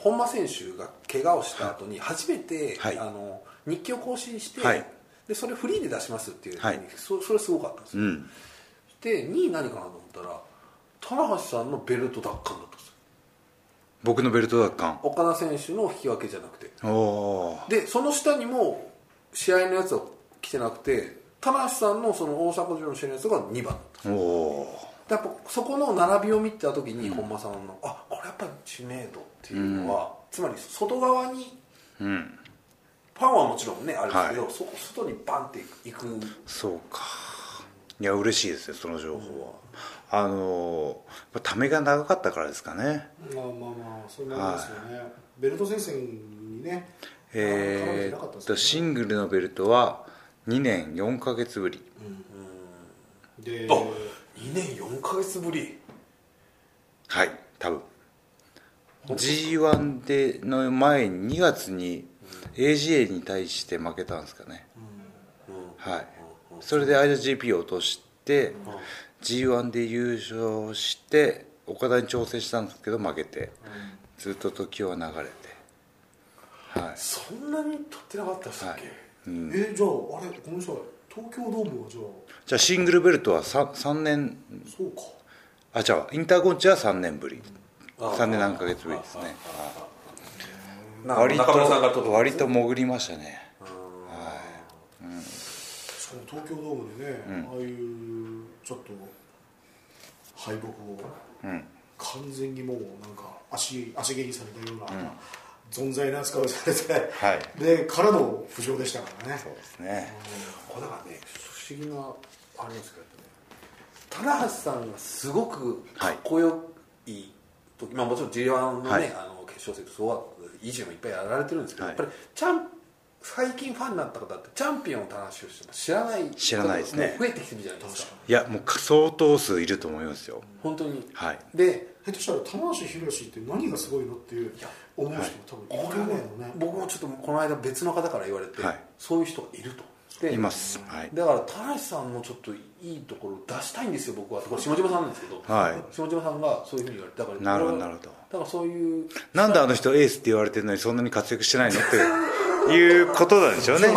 Speaker 2: 本間選手が怪我をした後に初めて、
Speaker 1: はい。
Speaker 2: あの日記を更新して、
Speaker 1: はい。
Speaker 2: でそれフリーで出しますっていう
Speaker 1: はい。
Speaker 2: そそれすごかったんですよ、
Speaker 1: うん。
Speaker 2: で2位何かなと思ったら棚橋さんのベルト奪還だったんですよ。
Speaker 1: 僕のベルト奪還。
Speaker 2: 岡田選手の引き分けじゃなくて。
Speaker 1: おお
Speaker 2: でその下にも試合のやつは来てなくて棚橋さんのその大阪城の試合のやつが2番だった
Speaker 1: ー。お
Speaker 2: やっぱそこの並びを見た時に本間さんの、あこれやっぱ知名度っていうのは、つまり外側に
Speaker 1: ーうん。
Speaker 2: ファンはもちろんねあるんですけど、
Speaker 1: は
Speaker 2: そこ外にバンっていく
Speaker 1: そうか。いや嬉しいですねその情報は、あのーためが長かったからですかね。
Speaker 3: まあまあまあそれもありますよね、ベルト戦線にね
Speaker 1: えー
Speaker 3: ね。
Speaker 1: シングルのベルトは2年4か月ぶり。
Speaker 3: で
Speaker 2: あ2年4か月ぶり。
Speaker 1: はい多分 G1 での前に2月に AGA に対して負けたんですかね、はい。それで IWGP を落として G1 で優勝して岡田に挑戦したんですけど負けてずっと時は流れて。はい。
Speaker 2: そんなに取ってなかったっすっけ、
Speaker 1: はい。うん。
Speaker 3: えじゃああれごめんなさい。東京ドームはじゃあ？
Speaker 1: じゃあシングルベルトは 3, 三年。
Speaker 3: そうか。
Speaker 1: あじゃあインターコンチは3年ぶり。
Speaker 2: あ
Speaker 1: 3年何ヶ月ぶりですね。割
Speaker 2: 中村さんが取っ
Speaker 1: と割と潜りましたね。
Speaker 3: しかも東京ドームでね、ああいうちょっと敗北を
Speaker 1: うん。
Speaker 3: 完全にもうなんか足足蹴りされたような、存在な扱いをされて、
Speaker 1: はい。
Speaker 3: でからの浮上でしたからね。
Speaker 1: そうですね。
Speaker 2: これだからね不思議なあれですけどね。棚橋さんがすごくかっこよい時、まあもちろん G1 のね、
Speaker 1: はい。
Speaker 2: あの決勝戦とそうは維持もいっぱいやられてるんですけど、
Speaker 1: はい。
Speaker 2: やっぱりチャン最近ファンになった方ってチャンピオンの棚橋を知らない
Speaker 1: 知らないですね。
Speaker 2: 増えてきてるじゃないですか。
Speaker 1: いやもう相当数いると思いますよ。
Speaker 2: 本当に。
Speaker 1: はい。
Speaker 2: で
Speaker 3: 下手したら棚橋宏って何がすごいのっていう思う人も多分い。ると思うのね、
Speaker 2: 僕もちょっとこの間別の方から言われて、
Speaker 1: はい。
Speaker 2: そういう人がいると。で
Speaker 1: います。はい。
Speaker 2: だから田無さんのちょっといいところを出したいんですよ僕は。これ下島さんなんですけど、
Speaker 1: はい。
Speaker 2: 下島さんがそういうふうに言われてだから
Speaker 1: なるほどなるほど。
Speaker 2: だからそういう
Speaker 1: なんであの人エースって言われてるのにそんなに活躍してないの？っていうことなんでしょうね。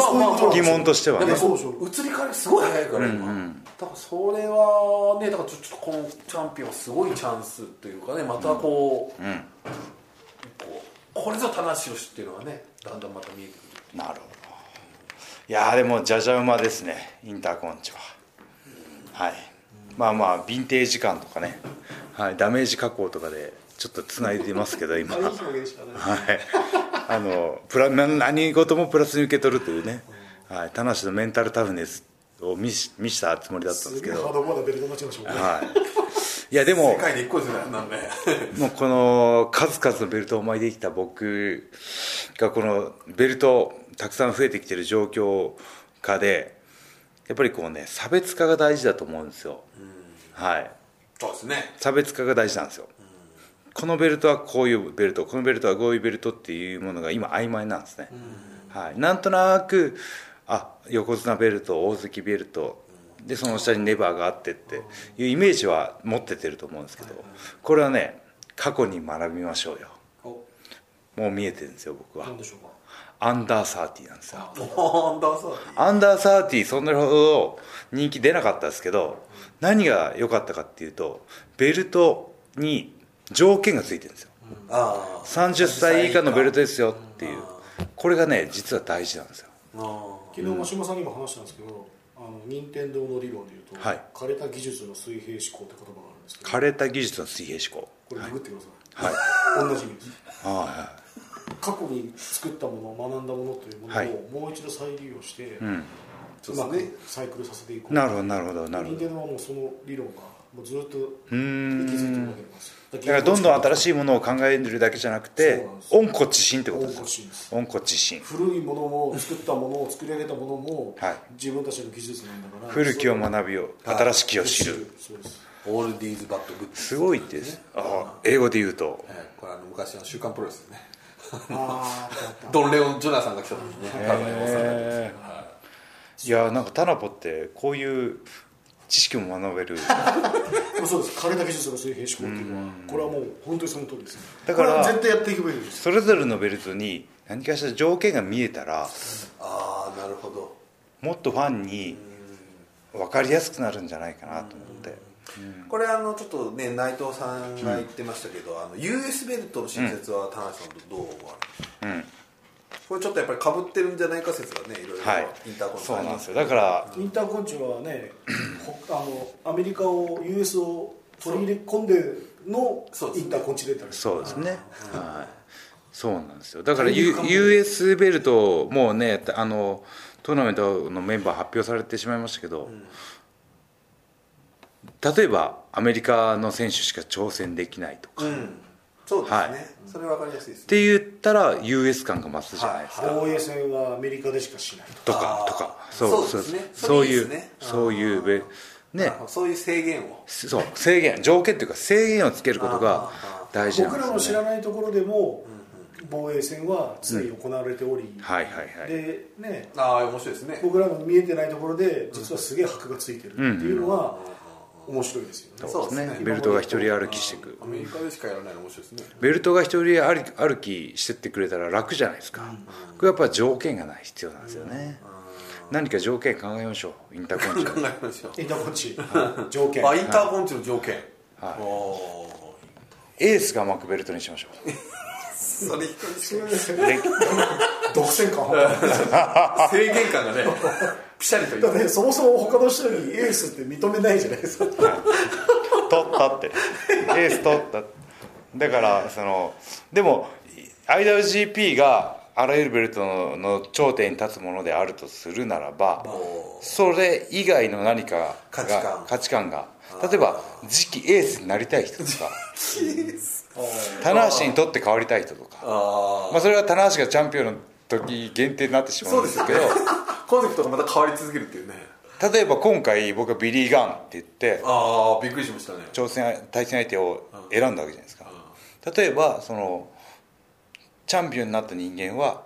Speaker 1: 疑問としてはね。
Speaker 2: でもそう移り変わりすごい早いから今、だからそれはねだからちょっとこのチャンピオンはすごいチャンスというかねまたこう,、こうこれぞ田無宏っていうのがねだんだんまた見えてくる。
Speaker 1: なるほど。いやーでもじゃじゃ馬ですねインターコンチははい。まあまあヴィンテージ感とかね、はい、ダメージ加工とかでちょっとつないでますけど今。はい。あのプラな何事もプラスに受け取るというね、はい、田無のメンタルタフネスを見し見したつもりだったんですけど。はい。いやでももうこの数々のベルトをお前できた僕がこのベルトたくさん増えてきてる状況下でやっぱりこうね差別化が大事だと思うんですよ。はい。
Speaker 2: そうですね。
Speaker 1: 差別化が大事なんですよ。このベルトはこういうベルトこのベルトはこういうベルトっていうものが今曖昧なんですね。はい。なんとなくあ横綱ベルト大関ベルト。でその下にネバーがあってっていうイメージは持っててると思うんですけどこれはね過去に学びましょうよ。
Speaker 2: お。
Speaker 1: もう見えてるんですよ僕は。
Speaker 3: なんでしょうか？
Speaker 1: アンダーサーティなんですよ。
Speaker 2: なんだそう
Speaker 1: アンダーサーティそんなほど人気出なかったですけど何が良かったかっていうとベルトに条件がついてるんですよ。
Speaker 2: ああ
Speaker 1: 30歳以下のベルトですよっていう。これがね実は大事なんですよ。
Speaker 2: あ
Speaker 3: 昨日真島さんにも話したんですけどあの任天堂の理論でいうと、
Speaker 1: はい。
Speaker 3: 枯れた技術の水平思考って言葉があるんですけど
Speaker 1: 枯れた技術の水平思考
Speaker 3: これググってください、
Speaker 1: はい
Speaker 3: 同じ意味です
Speaker 1: は
Speaker 3: 過去に作ったもの学んだものというものを、
Speaker 1: はい。
Speaker 3: もう一度再利用して、
Speaker 1: い、うん、
Speaker 3: うまくサイクルさせていこう。
Speaker 1: なるほどなるほどなるほど。
Speaker 3: 任天堂はもうその理論がもうずっと息づいてるわけです。
Speaker 1: だからどんどん新し
Speaker 3: い
Speaker 1: いものを考えるだけじゃなくて温故知新ってことです。
Speaker 3: 温故知新です。
Speaker 1: 温故知新。
Speaker 3: 古いものも作ったものを作り上げたものも、
Speaker 1: はい。
Speaker 3: 自分たちの技術なんだから
Speaker 1: 古きを学びを新しきを知る。
Speaker 3: そうです
Speaker 2: オールディーズバッドグッズ
Speaker 1: すごいですあ英語で言うと。
Speaker 2: はい。これあの昔の「週刊プロレス」ですね ドン・レオン・ジョナサンが来た時にね多分ね
Speaker 1: へいやなんかタナポってこういう知識も学べる。
Speaker 3: そうです。枯れた技術の水平思考っていうのはこれはもう本当にその通りです。
Speaker 1: だから
Speaker 3: 絶対やっていけばいいです
Speaker 1: それぞれのベルトに何かしら条件が見えたら
Speaker 2: ああなるほど。
Speaker 1: もっとファンに分かりやすくなるんじゃないかなと思って
Speaker 2: これあのちょっとね内藤さんが言ってましたけど、あの US ベルトの新設は田中さんとどう思われます？
Speaker 1: うん。
Speaker 2: これちょっとやっぱりかぶってるんじゃないか説がねいろいろ
Speaker 1: はい。
Speaker 2: インターコンチ。
Speaker 1: そうなんですよ。だから
Speaker 3: インターコンチはねほ あのアメリカを US を取り入れ込んでのインターコンチネンタル
Speaker 1: そうですね。はい。そうなんですよ。だから、U、US ベルトもうねあのトーナメントのメンバー発表されてしまいましたけど、例えばアメリカの選手しか挑戦できないとか、っ
Speaker 2: うん。そうですね、
Speaker 1: はい。
Speaker 2: それ分かりやすいですね。
Speaker 1: て言ったら US 感が増すじゃない。ですか、
Speaker 3: 防衛戦はアメリカでしかしないと
Speaker 1: とかとか。
Speaker 2: そうですね。
Speaker 1: そういう
Speaker 2: そ
Speaker 1: ういうべね。
Speaker 2: あそういう制限を。
Speaker 1: そう。制限条件というか制限をつけることが大事なん
Speaker 3: 僕
Speaker 1: ですよね。
Speaker 3: らの知らないところでも防衛戦は常に行われており、
Speaker 1: はいはいはい。
Speaker 3: でね。
Speaker 2: ああ面白いですね。
Speaker 3: 僕らの見えてないところで実はすげえ箔がついてるっていうのは面白いですよね、
Speaker 1: そうですね。
Speaker 2: そうですね。
Speaker 1: ベルトが一人歩きしていく。
Speaker 2: アメリカでしかやらないの面白いですね。
Speaker 1: ベルトが一人歩き歩きしてってくれたら楽じゃないですか、これやっぱ条件がない必要なんですよね、何か条件考えましょう。インターコンチ
Speaker 2: 考えましょう。
Speaker 3: インターコンチ。条件。
Speaker 2: あインターコンチの条件。
Speaker 1: はい。
Speaker 2: お
Speaker 1: エースが巻くベルトにしましょう。
Speaker 2: ー それ一人しか。
Speaker 1: で
Speaker 3: 独占感
Speaker 2: 制限感がねピシャリと
Speaker 3: だ
Speaker 2: 言って
Speaker 3: そもそも他の人にエースって認めないじゃないですか。
Speaker 1: 取ったって。エース取った。だからそのでも IWGP があらゆるベルトのの頂点に立つものであるとするならばそれ以外の何かが
Speaker 2: 価値観。
Speaker 1: 価値観が。例えば次期エースになりたい人とか。棚橋にとって変わりたい人とか。
Speaker 2: あ
Speaker 1: まあそれは棚橋がチャンピオンの時限定になってしまうんですけど。
Speaker 2: あコンセプトがまた変わり続けるっていうね。
Speaker 1: 例えば今回僕はビリー・ガンって言って
Speaker 2: ああびっくりしましたね。
Speaker 1: 挑戦対戦相手を選んだわけじゃないですか。例えばそのチャンピオンになった人間は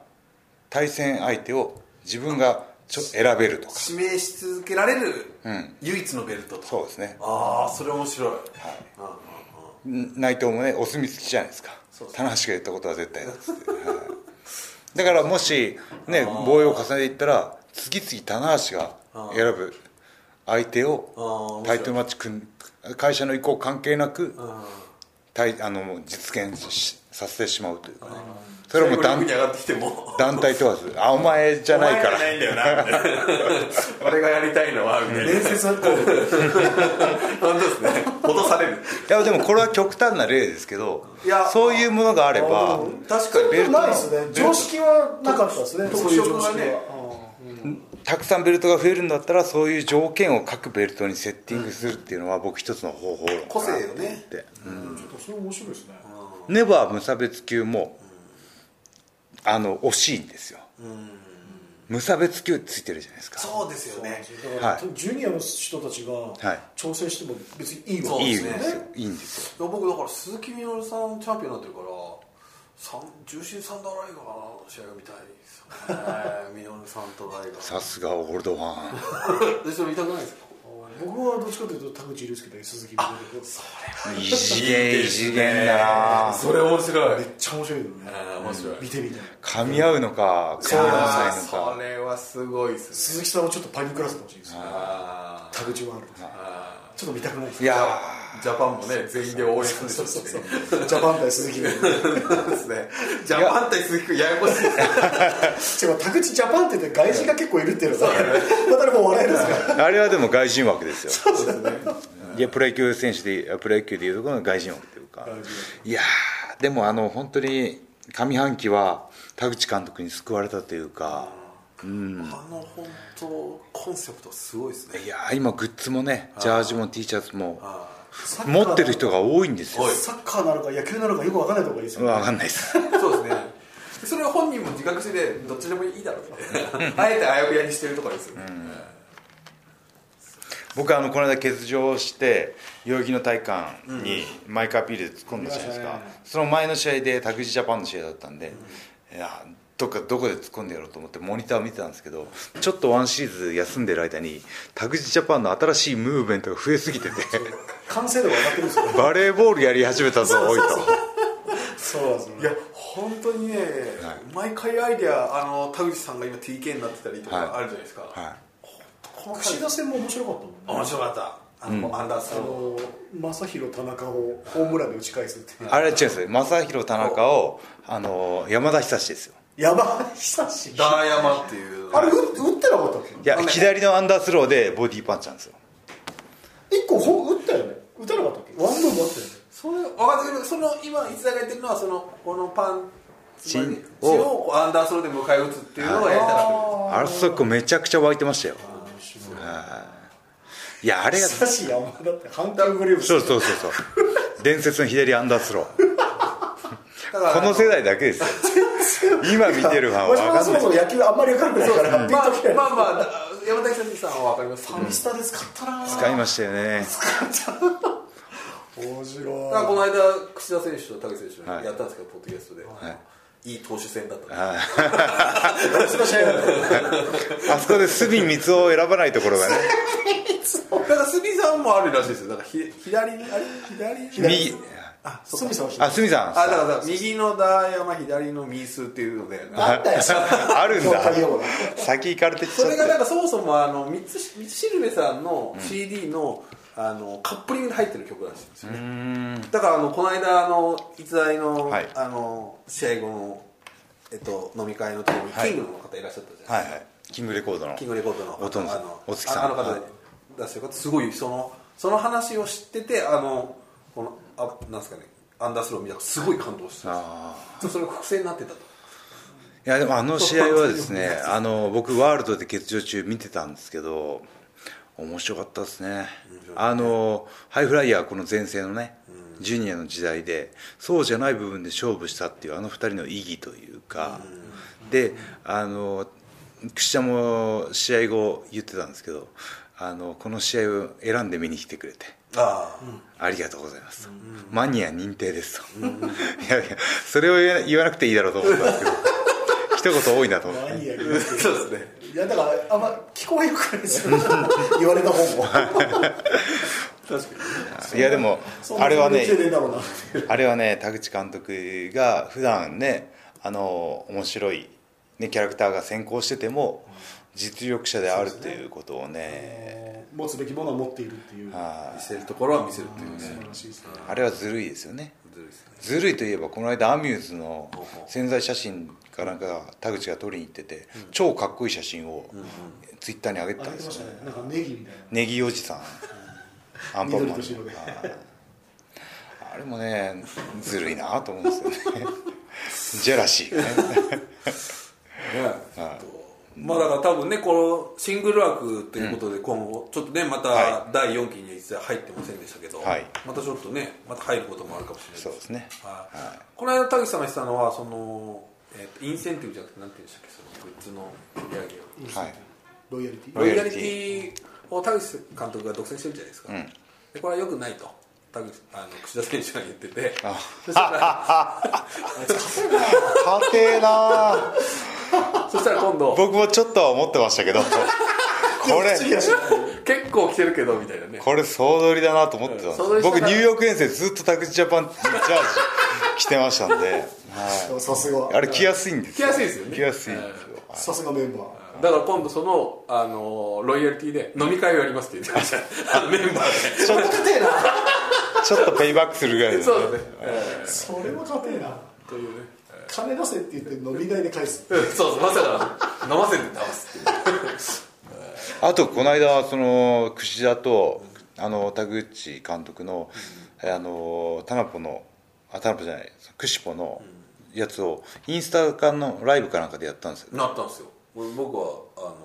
Speaker 1: 対戦相手を自分がちょ選べるとか。
Speaker 2: 指名し続けられる
Speaker 1: ん。
Speaker 2: 唯一のベルトと。
Speaker 1: そうですね。
Speaker 2: ああそれ面白い。
Speaker 1: ん内藤もねお墨付きじゃないですか。
Speaker 2: そうそう
Speaker 1: 棚橋が言ったことは絶対だっつって、はいだからもしね防衛を重ねていったら次々棚橋が選ぶ相手をタイトルマッチ組ん会社の意向関係なく対あの実現しさせてしまうというかね。それはもう団
Speaker 2: 最後リングに上がってきても。
Speaker 1: 団体問わずあお前じゃないから。
Speaker 2: 俺がやりたいのはみたいな。
Speaker 3: 伝説はこう
Speaker 2: 本当ですね。落される。
Speaker 1: いやでもこれは極端な例ですけど
Speaker 2: いや
Speaker 1: そういうものがあれば
Speaker 2: 確かに。
Speaker 3: ベルトないですね。常識はなかったですね。
Speaker 2: 特
Speaker 3: そういう
Speaker 2: 色がね。
Speaker 3: 常識は
Speaker 1: たくさんベルトが増えるんだったらそういう条件を各ベルトにセッティングするっていうのは僕一つの方法論
Speaker 2: 個性をね。
Speaker 1: って
Speaker 3: うん。ちょっとそれ面白いですね
Speaker 1: ネバー無差別級もあの惜しいんですよ。無差別級ついてるじゃないですか。
Speaker 2: そうですよね。
Speaker 3: だから
Speaker 1: はい
Speaker 3: ジュニアの人たちが
Speaker 1: はい。
Speaker 3: 挑戦しても別にいいわ
Speaker 2: そう
Speaker 1: いいん
Speaker 3: けですよ。ね
Speaker 1: ですよいいんですよ。
Speaker 2: いや僕だから鈴木みのるさんチャンピオンになってるから重心サンダーライガーの試合が見たいですよね。みのるさんとライガー。
Speaker 1: さすがオールドファン。
Speaker 2: でそれ見たくないですか？
Speaker 3: 僕はどっちかというと田口竜介と鈴木みのる
Speaker 1: 異次元異次元だな。
Speaker 2: それ面白い
Speaker 3: めっちゃ面白いよね。
Speaker 2: あー面白い。
Speaker 3: 見てみたい。
Speaker 1: 噛み合うのか噛み合わないの
Speaker 2: そ
Speaker 1: か
Speaker 2: れはすごいですね。
Speaker 3: 鈴木さんはちょっとパニックらせてほしいですね
Speaker 2: あ
Speaker 3: 田口ワールド
Speaker 2: あ
Speaker 3: ちょっと見たくないです
Speaker 1: いや
Speaker 2: ジャパンもね全員で応援する
Speaker 3: そうそう
Speaker 2: し
Speaker 3: そう。ジャパン対鈴木みのる
Speaker 2: そうですね。ジャパン対鈴木君ややこしいです
Speaker 3: 違う田口ジャパンって言って外人が結構いるっていうのがまたでも笑えるんですか？
Speaker 1: ーあれはでも外人枠ですよ。いやプロ野球選手でプロ野球でいうところの外人枠というか。いやーでもあの本当に上半期は田口監督に救われたというか。
Speaker 2: あの本当コンセプトすごいですね。
Speaker 1: いやー今グッズもねジャージも T シャツも持ってる人が多いんですよ。
Speaker 3: サッカーなのか野球なのかよく分からないとこがいいですよね。
Speaker 1: 分かんないです。
Speaker 2: ーそうです。ねそれは本人も自覚してどっちでもいいだろうみたいなあえてあやふやにしてるところですよね、
Speaker 1: 僕あのこの間欠場して代々木の体育館にマイクアピールで突っ込んだじゃないですか、
Speaker 3: 見ましたね
Speaker 1: その前の試合で田口ジャパンの試合だったんで、いやどっかどこで突っ込んでやろうと思ってモニターを見てたんですけどちょっとワンシーズン休んでる間に田口ジャパンの新しいムーブメントが増えすぎてて
Speaker 3: 完成度が上がってるんですよ。ね
Speaker 1: バレーボールやり始めたぞおいと。
Speaker 3: そうなんですよ
Speaker 2: いや本当にね、毎回アイデアあの田口さんが今 TK になってたりとか
Speaker 1: はい。
Speaker 2: あるじゃないですか、
Speaker 1: は
Speaker 2: 細かい。
Speaker 3: 串田戦も面白かった。もんね
Speaker 2: 面白かった。あの、アンダース
Speaker 3: あ
Speaker 2: ロ
Speaker 3: の正弘田中をホームランで打ち返すっていう。
Speaker 1: あれは違うんですよ。正弘田中をあの山田久志ですよ
Speaker 3: 山久し
Speaker 2: ーダーヤマっていう。
Speaker 3: あれ打打ってなかったっけ？
Speaker 1: いや左のアンダースローでボディーパンチなんですよ。
Speaker 3: 一個ほ打ったよね？打たなかったっけ？ワンドームあったよね。
Speaker 2: それ分かったけどその今逸材が言ってるのはそのこのパンチを。アンダースローで迎え撃つっていうのをやりたかった。
Speaker 1: あれそこめちゃくちゃ湧いてましたよ。い。やあれが
Speaker 3: 久し山田って阪急グレーブス
Speaker 1: そうそうそうそう。伝説の左アンダースロー。この世代だけですよ 今見てるファンは分かんない。
Speaker 3: そもそも野球あんまり分かんないから。
Speaker 2: まあまあまあ山田久志さんは分かります
Speaker 3: ファミスタで使ったな
Speaker 1: 使いましたよね。
Speaker 3: 面白い。
Speaker 2: だからこの間櫛田選手と田口選手
Speaker 1: はい。
Speaker 2: やったんですけど、ポッドキャストで、い、い投手戦だった。
Speaker 1: あそこでスビン三つを選ばないところがね。
Speaker 2: だから鷲見さんもあるらしいですよ。だからひ左にあれ？左？
Speaker 1: 右
Speaker 2: あ
Speaker 3: スミさんは
Speaker 1: あさん。
Speaker 2: あだからさ右のダーヤマ左のミースっていうので
Speaker 3: あったよ
Speaker 1: あるんだ。先行かれて
Speaker 2: それがなんかそもそもあの三つ三つしるべさんの CD の,、あのカップリングに入ってる曲らしいんですよね。だからあのこの間あの逸材の,、
Speaker 1: はい。
Speaker 2: あの試合後の、えっと、飲み会の時に
Speaker 1: はい。
Speaker 2: キングの方いらっしゃったじゃないですか、
Speaker 1: はいはい。キングレコードの。
Speaker 2: キングレコードの
Speaker 1: おとん。
Speaker 2: あの
Speaker 1: お月さん。
Speaker 2: ああの方
Speaker 1: はい
Speaker 2: で出してる方すごいそのその話を知っててあのこのあなんですかね。アンダースロー見たらすごい感動して。
Speaker 1: あ
Speaker 2: それが複製になってたと。
Speaker 1: いやでもあの試合はですねあの僕ワールドで欠場中見てたんですけど面白かったですね。あのハイフライヤーこの前世のねジュニアの時代でそうじゃない部分で勝負したっていうあの二人の意義というかであの櫛田も試合後言ってたんですけどあのこの試合を選んで見に来てくれて
Speaker 2: あ
Speaker 1: あ。りがとうございます。と、マニア認定ですと、いやいやそれを言わ言わなくていいだろうと思ったんですけど。一言多いなと思って。
Speaker 3: 何や
Speaker 2: あそうですね。
Speaker 3: いやだからあんま聞こえよくないですよ。言われた方も。
Speaker 2: 確かに
Speaker 1: いやでもあれはねあれはね田口監督が普段ねあの面白い、ね、キャラクターが先行してても実力者であるということをね
Speaker 3: 持つべきものは持っているっていう
Speaker 1: あ
Speaker 2: 見せるところは見せるっていうね。
Speaker 3: 素晴らしいですね。
Speaker 1: あれはずるいですよね。
Speaker 2: ずるい
Speaker 1: といえばこの間アミューズの宣材写真かなんかが田口が撮りに行ってて、超かっこいい写真をツイッターに上げて
Speaker 3: あ
Speaker 1: たんですよ。ね
Speaker 3: げてましたね。なんかネギみたいな。
Speaker 1: ネギおじさん。アンパンマン。あれもねずるいなと思うんですよね。ジェラシーがね
Speaker 2: まあだから多分ねこのシングル枠ということで今後ちょっとねま
Speaker 1: は
Speaker 2: た第4期には実は入ってませんでしたけど、
Speaker 1: はい。
Speaker 2: またちょっとねまた入ることもあるかもしれない
Speaker 1: そうですね。
Speaker 2: はい。この間田口さんが言ってたのはその、えーとインセンティブじゃなくてなんて言うんでしたっけそのグッズの売り上げを。
Speaker 1: はい。
Speaker 3: ロイヤリティ。
Speaker 1: ロイヤリテ
Speaker 2: ィ。を田口監督が独占してるじゃないですか、
Speaker 1: うん。
Speaker 2: でこれはよくないと。田口あの櫛田選手が言ってて。
Speaker 1: あ
Speaker 2: そしたら
Speaker 1: 勝てえな
Speaker 2: そしたら今度。
Speaker 1: 僕もちょっとは思ってましたけど。これ。
Speaker 2: 結構来てるけどみたいなね。
Speaker 1: これ総取りだなと思ってた僕ニューヨーク遠征ずっと田口ジャパンジャージ着てましたんで、は
Speaker 3: さすが。
Speaker 1: い、あれ着やすいんですよ。
Speaker 2: 着やすいですよね。
Speaker 1: 着やすいんですよ、
Speaker 3: さすがメンバー。
Speaker 2: だから今度その、あのロイヤリティで飲み会をやりますって言ってました。メンバー
Speaker 3: それも硬えな。
Speaker 1: ちょっとペイバックするぐらい
Speaker 2: で
Speaker 1: で
Speaker 2: そうですね、え
Speaker 3: それも硬えな。
Speaker 2: ーというね
Speaker 3: 金出せって言って飲み代で返す。
Speaker 2: うんそうそうまさか飲ませて倒すっていう
Speaker 1: あとこの間その櫛田とあの田口監督の、あのタナポのあタナポじゃないクシポのやつをインスタかのライブかなんかでやったんですよ。
Speaker 2: なったんですよ。俺僕はあの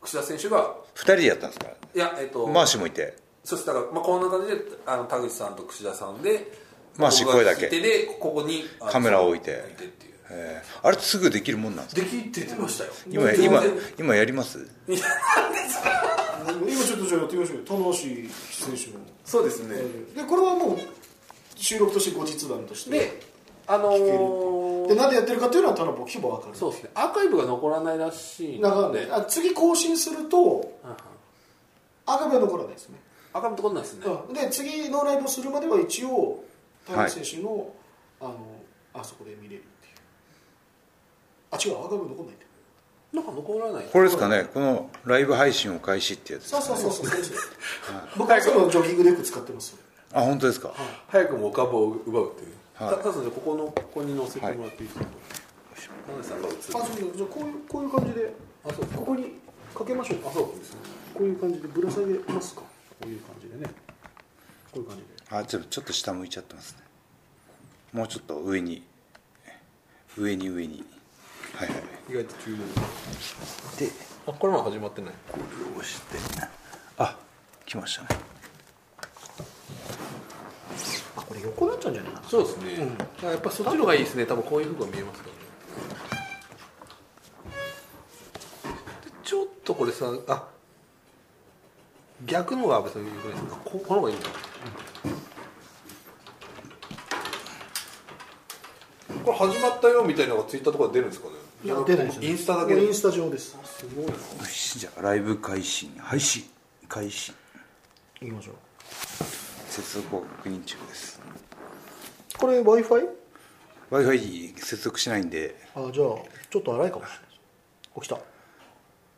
Speaker 2: 櫛田選手が
Speaker 1: 2人でやったんですか
Speaker 2: いやえっと
Speaker 1: マーシーもいて。
Speaker 2: そしたら、まあ、こんな感じであの田口さんと櫛田さんで
Speaker 1: マーシー声だけ。
Speaker 2: でここに
Speaker 1: カメラを置いて。
Speaker 2: 置いてっていう。
Speaker 1: えー。あれすぐできるもんなんですか？
Speaker 2: できっててましたよ。
Speaker 1: 今今今やります？
Speaker 3: 今ちょっとじゃあやってみましょうよ。棚橋選手の
Speaker 2: そうですね。
Speaker 3: でこれはもう収録として後日談として。
Speaker 2: であのー
Speaker 3: でなんでやってるかっていうのは田中聞けば分かる。
Speaker 2: そうですね。アーカイブが残らないらしい
Speaker 3: なんか
Speaker 2: ので
Speaker 3: あ次更新するとアーカイブは残らないですね。
Speaker 2: アーカイブ残らないですね。
Speaker 3: うん。で次のライブをするまでは一応田中選手の,、あのあそこで見れるっていう。あ違うアーカイブ残んないんだよ
Speaker 2: なんか残らない。
Speaker 1: これですかね。このライブ配信を開始ってやつ
Speaker 3: そうそうそうそうそう。僕はそのジョギングでよく使ってます。
Speaker 1: あ本当ですか？
Speaker 2: 早くもお株を奪うっていう。
Speaker 1: はい。
Speaker 2: たただここのここに載せてもらっていいですか？田中さんが映る。
Speaker 3: あそうそう。じゃあこういうこういう感じで。
Speaker 2: あそう
Speaker 3: ここにかけましょう。か
Speaker 2: あそうですね。
Speaker 3: こういう感じでぶら下げますか？こういう感じでね。こういう感じで
Speaker 1: あちょちょっと下向いちゃってますね。もうちょっと上に。上に上に。はいはい。
Speaker 2: 意外と重要。
Speaker 1: で
Speaker 2: あこれも始まってない。
Speaker 1: これを押して。あ来ましたね。
Speaker 3: あこれ横になっちゃうんじゃないかな。
Speaker 2: そうですね、あやっぱそっちの方がいいですね。多分こういうふうが見えますから。ねでちょっとこれさあ逆の方が別に良くないですか。ここの方がいいんだ。これ始まったよみたいなのがツイッターとかで出るんですかね？
Speaker 3: いや出ないですよ
Speaker 2: インスタだけで
Speaker 3: インスタ上です。
Speaker 2: すごいな
Speaker 1: よしじゃあライブ開始配信開始。
Speaker 3: いきましょう。
Speaker 1: 接続を確認中です。
Speaker 3: これ w i f i
Speaker 1: w i f i 接続しないんで。
Speaker 3: あじゃあちょっと荒いかもしれないです。起きた。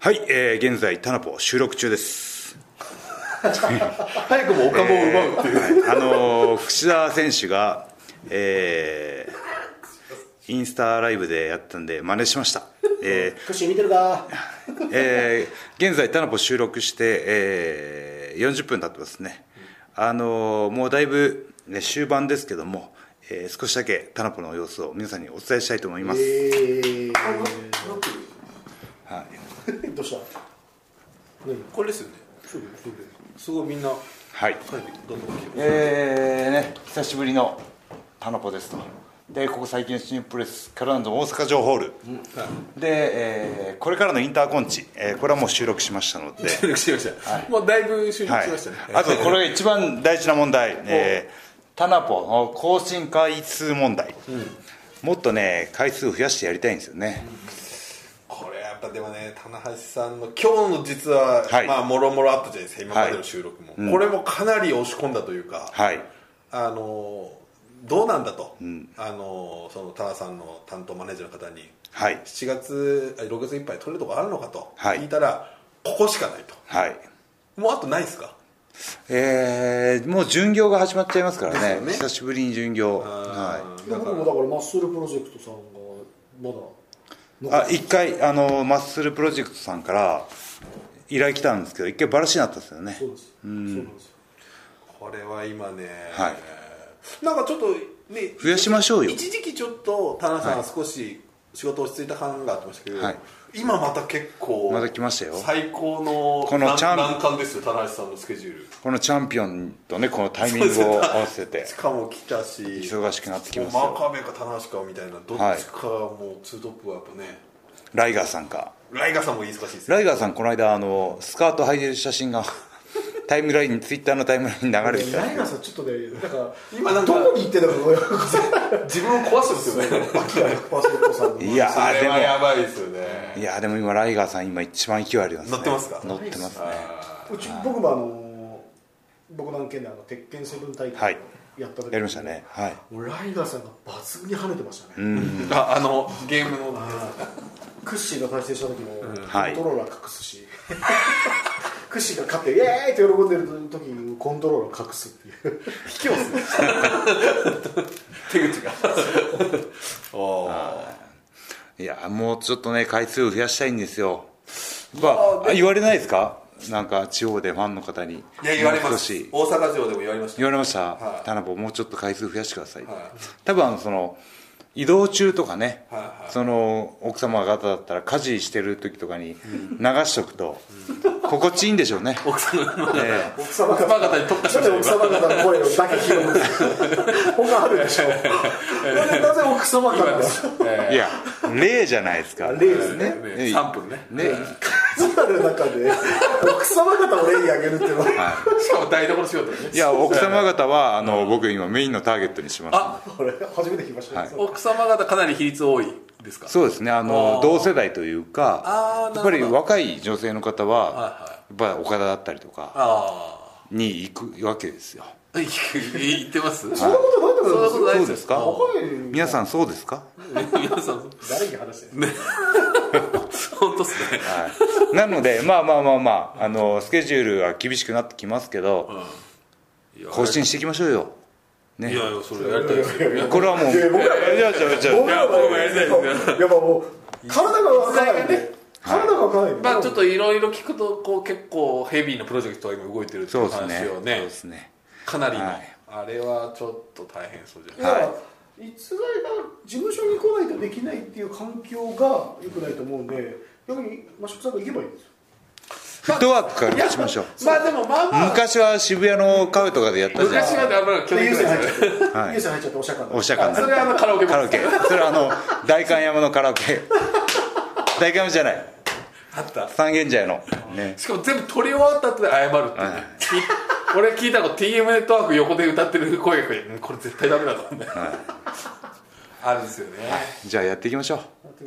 Speaker 1: はい、えー現在タナポ収録中です。
Speaker 2: 早くもお株を奪うっていう、
Speaker 1: あのー櫛田選手が、えーインスタライブでやったんで真似しました、え
Speaker 3: クッシー見てるか。
Speaker 1: ー えー現在タナポ収録して、えー40分経ってますね。あのーもうだいぶ、ね、終盤ですけども、えー少しだけタナポの様子を皆さんにお伝えしたいと思います、
Speaker 3: えー、
Speaker 1: はい、
Speaker 3: どうした？何
Speaker 2: これですよね。す。ごいみんな。
Speaker 1: はい。
Speaker 2: どんどん来てます
Speaker 1: えーね、久しぶりのタナポですとでここ最近の新プレスからの大阪城ホール、で、えーこれからのインターコンチ、えーこれはもう収録しましたので、
Speaker 2: 収録しました、もうだいぶ収録しましたね、
Speaker 1: はい、あとこれが一番大事な問題、えータナポの更新回数問題、もっとね回数を増やしてやりたいんですよね、
Speaker 2: これやっぱでもね棚橋さんの今日の実は、
Speaker 1: はい。
Speaker 2: まあもろもろあったじゃないですか。今までの収録も、これもかなり押し込んだというか、
Speaker 1: はい。
Speaker 2: あのどうなんだと、あのその棚さんの担当マネージャーの方に
Speaker 1: はい。
Speaker 2: 7月あ6月いっぱい取れるとこあるのかと
Speaker 1: はい。
Speaker 2: 聞いたら、ここしかないと。
Speaker 1: はい。
Speaker 2: もうあとないですか？
Speaker 1: えーもう巡業が始まっちゃいますからね。
Speaker 2: ね。
Speaker 1: 久しぶりに巡業。は
Speaker 3: で僕もだからマッスルプロジェクトさんがまだ。
Speaker 1: いあ一回あのマッスルプロジェクトさんから依頼来たんですけど一回バラシになったんですよね。
Speaker 3: そうです。そうなんですよ。
Speaker 2: これは今ね、
Speaker 1: はい
Speaker 2: なんかちょっとね
Speaker 1: 増やしましょうよ。
Speaker 2: 一時期ちょっと田中さんが少し仕事落ち着いた感があってましたけど、
Speaker 1: はい。
Speaker 2: 今また結構
Speaker 1: また来ましたよ。
Speaker 2: 最高の
Speaker 1: このチャン
Speaker 2: 難関ですよ田中さんのスケジュール。
Speaker 1: このチャンピオンとねこのタイミングを合わせて。
Speaker 2: しかも来たし
Speaker 1: 忙しくなってきますよ。
Speaker 2: マーカーメか田中かみたいなどっちかもうツートップはやっぱね、
Speaker 1: ライガーさんか。
Speaker 2: ライガーさんも忙しいです
Speaker 1: ライガーさんこの間あのスカート履いてる写真がタイムラインツイッターのタイムラインに流れてた。
Speaker 3: ライガーさんちょっとねなんか
Speaker 2: 今なんか
Speaker 3: どこに行ってたかがよくわか
Speaker 2: 自分を壊してますよね。
Speaker 3: アキラ100%さんの。
Speaker 1: いやでも
Speaker 2: やばいですよね。
Speaker 1: いやでも今ライガーさん今一番勢いありますね。
Speaker 2: 乗ってますか？
Speaker 1: 乗ってますね。
Speaker 3: うち僕もあの僕の案件であの鉄拳セブン大
Speaker 1: は
Speaker 3: 会
Speaker 1: い。
Speaker 3: やった時に
Speaker 1: やりましたね。はい。
Speaker 3: もうライガーさんが抜群に跳ねてましたね、
Speaker 2: ああのゲームの
Speaker 3: クッシーが対戦した時もコン
Speaker 1: はい。
Speaker 3: トローラー隠すし、クッシーが勝ってイエーイって喜んでる時にコントローラー隠すっていう。
Speaker 2: 卑怯ですね。手口が。おー。
Speaker 1: いやもうちょっとね回数を増やしたいんですよ。やっぱあ言われないですか？なんか地方でファンの方に。
Speaker 2: いや言われます。大阪城でも言われました。
Speaker 1: 言われました、
Speaker 2: はい。
Speaker 1: もうちょっと回数増やしてください、
Speaker 2: はい。
Speaker 1: 多分あのその移動中とかね、
Speaker 2: はいはい。
Speaker 1: その奥様方だったら家事してる時とかに流しとくと、心地いいんでしょうね、
Speaker 2: 奥さんの
Speaker 1: え。
Speaker 3: 奥様
Speaker 2: 奥様方に特化し
Speaker 3: なんで
Speaker 2: ました
Speaker 3: 奥様方の声をだけ拾う他あるでしょなぜ奥様方が？
Speaker 1: えいや例じゃないですか。
Speaker 3: 例ですね。
Speaker 2: ね3分ね。
Speaker 1: ね、
Speaker 3: 数ある中で奥様方を例に挙げるっていうのは。
Speaker 2: しかも台所仕事ね。
Speaker 1: いや奥様方はあの僕今メインのターゲットにします。
Speaker 2: あ
Speaker 3: これ初めて聞きましたね、
Speaker 2: 奥様方かなり比率多いですか？
Speaker 1: そうですね。あの同世代というかやっぱり若い女性の方は、
Speaker 2: はいはい。
Speaker 1: やっぱり岡田だったりとか
Speaker 2: あ
Speaker 1: に行くわけですよ。
Speaker 2: あ言ってます？
Speaker 3: そんなことないと
Speaker 2: そんなことない
Speaker 1: そうですか？皆さんそうですか？
Speaker 2: 皆さん。
Speaker 3: 誰に話してる
Speaker 2: 本当っすね。
Speaker 1: はい、なのでまあまあまあまああのスケジュールは厳しくなってきますけど、
Speaker 2: いや
Speaker 1: 更新していきましょうよね。
Speaker 2: いやいやそれやりたいですよ。
Speaker 1: これはもう。いや
Speaker 3: 僕ら
Speaker 1: いやじゃあじゃあ。
Speaker 3: 僕ら
Speaker 2: 僕もやりたいです
Speaker 3: やっぱもう体が分からないんで。体が分からない
Speaker 2: まあちょっといろいろ聞くとこう結構ヘビーなプロジェクトが今動いてるっていうう
Speaker 1: そですね。そう
Speaker 2: 話をね
Speaker 1: ですね。
Speaker 2: かなりの、
Speaker 1: はい。
Speaker 2: あれはちょっと大変そうじゃない
Speaker 3: いや逸材が事務所に来ないとできないっていう環境が良くないと思うんで逆に益子さんが行けばいいんですよ
Speaker 1: フットワークからしましょう。
Speaker 2: まあでもまあまあ。
Speaker 1: 昔は渋谷のカフェとかでやったじゃないですか
Speaker 2: 昔はねあんまり去
Speaker 3: で優
Speaker 2: 年ぐらいですよね
Speaker 3: 先入っちゃってお
Speaker 1: お釈迦に
Speaker 2: それはあのカラオケ
Speaker 1: カラオケ。それはあの代官山のカラオケ。代官山じゃない。
Speaker 2: あった。
Speaker 1: 三軒茶屋の。ね。
Speaker 2: しかも全部撮り終わった後で謝るっていうね、
Speaker 1: はい。
Speaker 2: き俺聞いたの TM ネットワーク横で歌ってる声がうんこれ絶対ダメだとね、あるんですよね、
Speaker 1: じゃあやっていきましょう。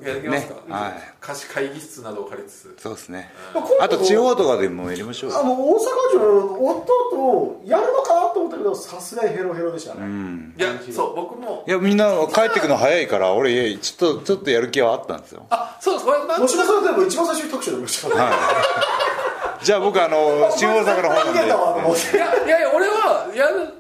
Speaker 2: やってきますか、
Speaker 1: ね。はい。
Speaker 2: 貸し会議室などを借りつつ。
Speaker 1: そうですね。
Speaker 3: まあ
Speaker 1: あと地方とかでもやりましょう
Speaker 3: あの大阪城終わった後やるのかなと思ったけどさすがにヘロヘロでしたね、
Speaker 2: いやそう僕も。
Speaker 1: いやみんな帰ってくの早いから俺いやちょっとちょっとやる気はあったんですよ。
Speaker 2: あそうですこれなん
Speaker 3: もしもさんでも一番最初に特集で見ましたから、
Speaker 1: じゃあ僕あの 新大阪の方
Speaker 3: 逃げたわと思って。
Speaker 2: いやいやいや俺はやる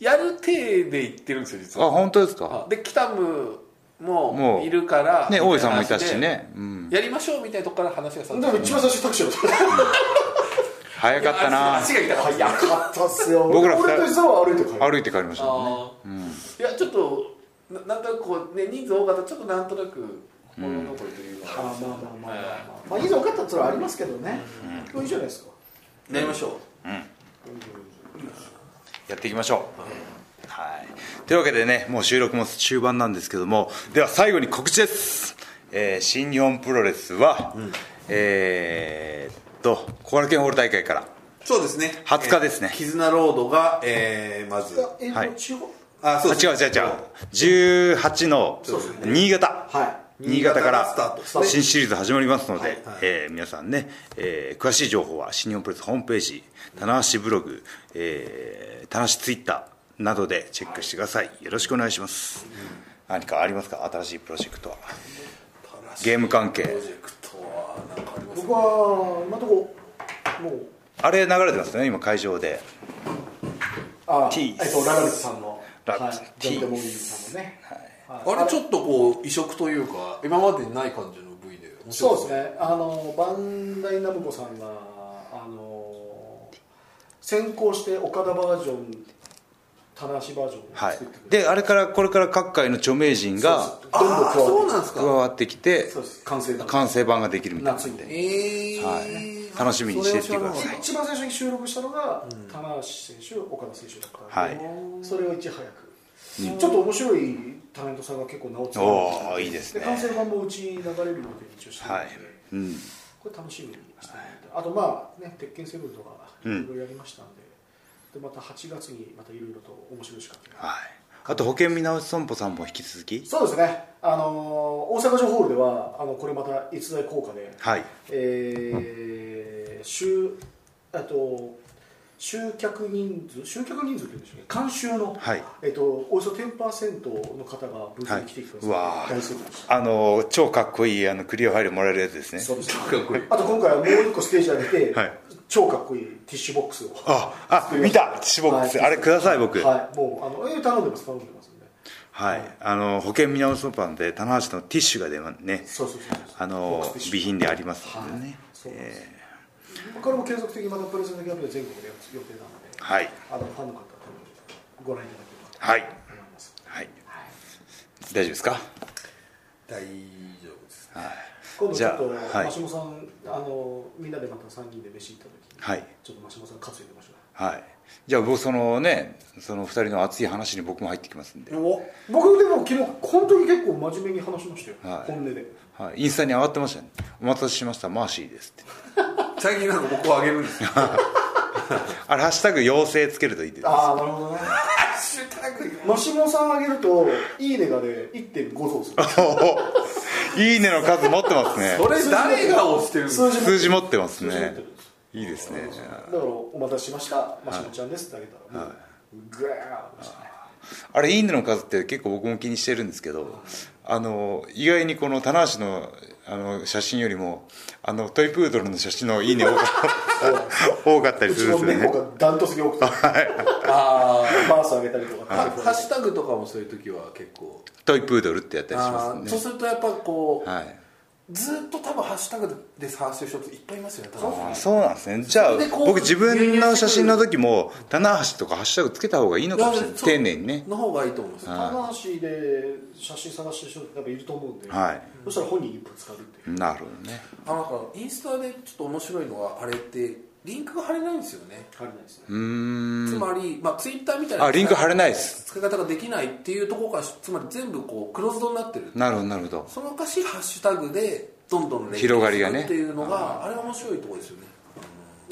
Speaker 2: やる体で言ってるんですよ実
Speaker 1: あ
Speaker 2: は
Speaker 1: 本当ですか？
Speaker 2: あで北ム
Speaker 1: もう。
Speaker 2: もいるから
Speaker 1: ね大井さんもいたしね。うん。
Speaker 2: やりましょうみたいなとこから話がさ
Speaker 3: でも一番最初に特集だった
Speaker 1: 早かったな。
Speaker 2: 足が痛かった。
Speaker 3: 早かったっすよ。
Speaker 1: 僕ら二人
Speaker 3: 俺と伊沢は歩いて帰る。
Speaker 1: 歩いて帰りましたもん
Speaker 2: いやちょっとななんとなくこうね人数多かったらちょっとなんとなく物残りというか、
Speaker 3: あまあまあまあまあまあ。まあいいぞ分かったってのはありますけどね、いいじゃないですか？
Speaker 2: やりましょ
Speaker 1: やっていきましょう。はい。というわけでねもう収録も終盤なんですけどもでは最後に告知です、えー新日本プロレスは、えーっと小原県ホール大会から。
Speaker 2: うそうですね。
Speaker 1: 20日ですね。
Speaker 2: えー絆ロードが、えーまず。
Speaker 3: えっ、
Speaker 1: はい。
Speaker 2: あそうです
Speaker 1: あ違う違う違う。18の
Speaker 2: そうです
Speaker 1: 新潟。
Speaker 3: はい。
Speaker 1: 新潟か
Speaker 2: スタート。
Speaker 1: ら新シリーズ始まりますので、
Speaker 3: はい。
Speaker 1: えー皆さんね、えー詳しい情報は新日本プロレスホームページ棚橋ブログ、えー、棚橋ツイッターなどでチェックしてください。よろしくお願いします、何かありますか？新しいプロジェクトは。ゲーム関係。
Speaker 2: プロジェクトはなんかあります
Speaker 3: 僕は今のとこもう
Speaker 1: あれ流れてますよね今会場で。
Speaker 3: あ
Speaker 1: T
Speaker 3: えっとラガリスさんの。
Speaker 1: ラ
Speaker 3: はい。
Speaker 1: T
Speaker 3: ジョン・デモリーさんのね、はい。
Speaker 2: あれちょっとこう異色というか今までにない感じの V で面白
Speaker 3: そう。ですね。あのバンダイナムコさんがあの先行して岡田バージョン棚橋バージョンを
Speaker 1: はい。
Speaker 3: 作ってく
Speaker 1: であれからこれから各界の著名人が
Speaker 3: どんどん加わって
Speaker 2: あそうなんですか。
Speaker 1: 加わってきて
Speaker 3: そうです。完成版。
Speaker 1: 完成版ができるみたいなんで。
Speaker 2: えー
Speaker 1: はい。楽しみにしていってください。
Speaker 3: 一番最初に収録したのが、棚橋選手岡田選手だったんで、
Speaker 1: はい。
Speaker 3: それをいち早く、ちょっと面白いタレントさんが結構名を連ねて
Speaker 1: おーいいですね。
Speaker 3: 完成版もうちに流れる予定に一応してるので、
Speaker 1: はい。うん。
Speaker 3: これ楽しみにしてもらってあとまあね鉄拳セブンとかい
Speaker 1: うん。
Speaker 3: ろいろやりましたんで,、でまた8月にまたいろいろと面白い仕掛けが。
Speaker 1: はい。あと保険見直し損保さんも引き続き？
Speaker 3: そうですね、あのー大阪城ホールではあのこれまた逸材効果で、
Speaker 1: はい。
Speaker 3: えー、集あと集客人数集客人数っていうんでしょうね。監修の、
Speaker 1: はい。
Speaker 3: えっとおよそ10%の方がブースに来てくだ
Speaker 1: はい。あの超かっこいいあのクリアファイルもらえるやつですね。
Speaker 3: そうです。
Speaker 2: かっこいい
Speaker 3: あと今回はもう一個ステージ上げて、
Speaker 1: はい。
Speaker 3: 超かっこいいティッシュボックスを
Speaker 1: ああ見た！ティッシュボックス、
Speaker 3: はい。
Speaker 1: あれください僕。はい、
Speaker 3: はいもうあのえー頼んでます頼んでますんで。
Speaker 1: あの保険見直し損保なんで棚橋のティッシュが出まね。
Speaker 3: そうそうそう
Speaker 1: あの備品でありますのでね、
Speaker 3: はい。そうですこれも継続的にまたプレゼントキャンペーン全国でやる予定なので
Speaker 1: はい。
Speaker 3: あのファンの方ご覧いただければ
Speaker 1: はい
Speaker 3: と思います。
Speaker 1: はい。大丈夫ですか？
Speaker 2: 大丈夫です
Speaker 3: 今度ちょっと、
Speaker 1: はい。
Speaker 3: マシモさんあのみんなでまた3人で飯行った時に、
Speaker 1: はい。
Speaker 3: ちょっとマシモさん担いでみましょ
Speaker 1: はいじゃあ僕そのねその2人の熱い話に僕も入ってきますんで、
Speaker 3: 僕でも昨日本当に結構真面目に話しましたよ、
Speaker 1: はい。
Speaker 3: 本音で。
Speaker 1: はい、インスタに上がってましたね。お待たせしました。マーシーですって。
Speaker 2: 最近なんか僕をあげるんですよ。
Speaker 1: あれハッシュタグ妖精つけるといいです。
Speaker 3: ああなるほどね。マシモさんあげるといいねがね1.5増する。
Speaker 1: いいねの数持ってますね。
Speaker 2: それ誰が押してるんですか？
Speaker 3: 数字
Speaker 1: 持ってますねいいですね。
Speaker 3: だからお待たせしました。マシモちゃんですってあげたらもうグワーッとしたね
Speaker 1: あれいいねの数って結構僕も気にしてるんですけどあの意外にこの棚橋のあの写真よりもあのトイプードルの写真のいいね多か 多かったり
Speaker 3: うちの
Speaker 1: するんですよ
Speaker 3: 猫
Speaker 1: ね
Speaker 3: がダントツに多くて。マ
Speaker 2: あ
Speaker 3: ースあげたりとか。
Speaker 2: あハッシュタグとかもそういう時は結構。
Speaker 1: トイプードルってやったりしますね。
Speaker 2: そうするとやっぱこう、
Speaker 1: はい
Speaker 2: ずっと多分ハッシュタグで探してる人っていっぱいいますよね多分。
Speaker 1: あそうなんですね。じゃあ僕自分の写真の時も棚橋とかハッシュタグつけた方がいいのかもしれない丁寧にね
Speaker 2: の方がいいと思います
Speaker 3: 棚橋で写真探してる人やっぱいると思うんで、
Speaker 1: はい。
Speaker 3: そしたら本人一歩使うっていう。
Speaker 1: なるほどね。
Speaker 2: あなんかインスタでちょっと面白いのはあれってリンクが貼れないんですよね。
Speaker 3: あれないですね。
Speaker 2: つまり、まあ、ツイッターみたいな
Speaker 1: あリンク貼れないです。
Speaker 2: 使い方ができないっていうところからつまり全部こうクローズドになってる。
Speaker 1: なるほどなるほど。
Speaker 2: その昔ハッシュタグでどんどん連携
Speaker 1: 広がりがね
Speaker 2: っていうのがあれが面白いところですよね。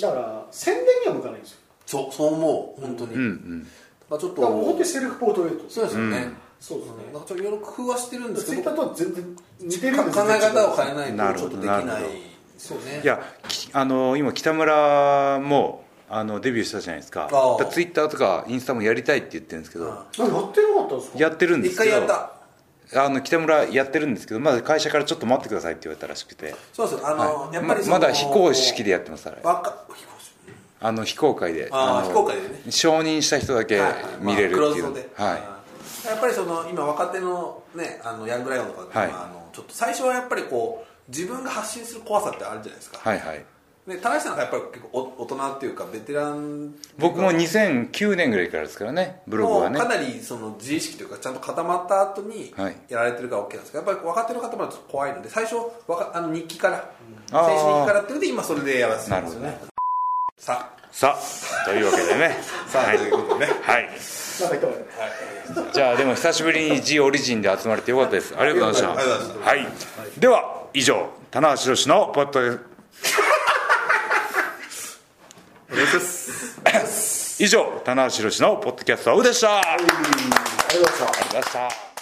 Speaker 3: だから宣伝には向かないんですよ。
Speaker 2: そうそう思う。本当に、
Speaker 1: うんうん。
Speaker 2: だからちょっと。
Speaker 3: セルフポートレート。
Speaker 2: そうですよね、
Speaker 1: うん。
Speaker 3: そうですね。
Speaker 2: なんかちょっといろいろ工夫はしてるんです
Speaker 3: ツイ
Speaker 2: けど
Speaker 3: ッターとは全然似てる
Speaker 2: 考
Speaker 3: んです
Speaker 2: え方を変えない
Speaker 1: なるほど
Speaker 2: とちょっとできない
Speaker 1: なるほど
Speaker 2: ですよね。
Speaker 1: いやきあの今北村もあのデビューしたじゃないですか。ツイッターとかインスタもやりたいって言ってるんですけど。
Speaker 3: やってなかったんですか？
Speaker 1: やってるんで
Speaker 2: 一
Speaker 1: すけど。
Speaker 2: 回やった。
Speaker 1: あの北村やってるんですけどまだ会社からちょっと待ってくださいって言われたらしくて、
Speaker 2: そうですあの、
Speaker 1: はい。
Speaker 2: やっぱりその
Speaker 1: ままだ非公式でやってますあれ。
Speaker 2: わか非公式？
Speaker 1: あの非公開で。
Speaker 2: あ非公開でね。
Speaker 1: 承認した人だけ見れるっていう、
Speaker 2: まあクローズドで。
Speaker 1: は
Speaker 2: やっぱりその今若手のねあのヤングライオンとか、
Speaker 1: はい。
Speaker 2: まああのちょっと最初はやっぱりこう自分が発信する怖さってあるじゃないですか、
Speaker 1: い、はいはい。
Speaker 2: ね、田中さんがやっぱり結構お大人っていうかベテラン
Speaker 1: 僕も2009年ぐらいからですからねブログはね。
Speaker 2: もうかなりその自意識というかちゃんと固まった後に
Speaker 1: はい。
Speaker 2: やられてるから OK なんですけどやっぱり若手の方もちょっと怖いので最初わかあの日記から選手日記からっていうので今それでやらせてるんですよね。さ
Speaker 1: さあというわけでね。
Speaker 2: さあ
Speaker 1: はい。
Speaker 2: ということでね。
Speaker 1: はい。じゃあでも久しぶりに G オリジンで集まれてよかったです。ありがとうございました。
Speaker 2: ありがとうござい
Speaker 1: はい。では以上棚橋宏のポッド
Speaker 2: お願いします。
Speaker 1: 以上棚橋宏のポッドキャストオフでした。ありがとうございました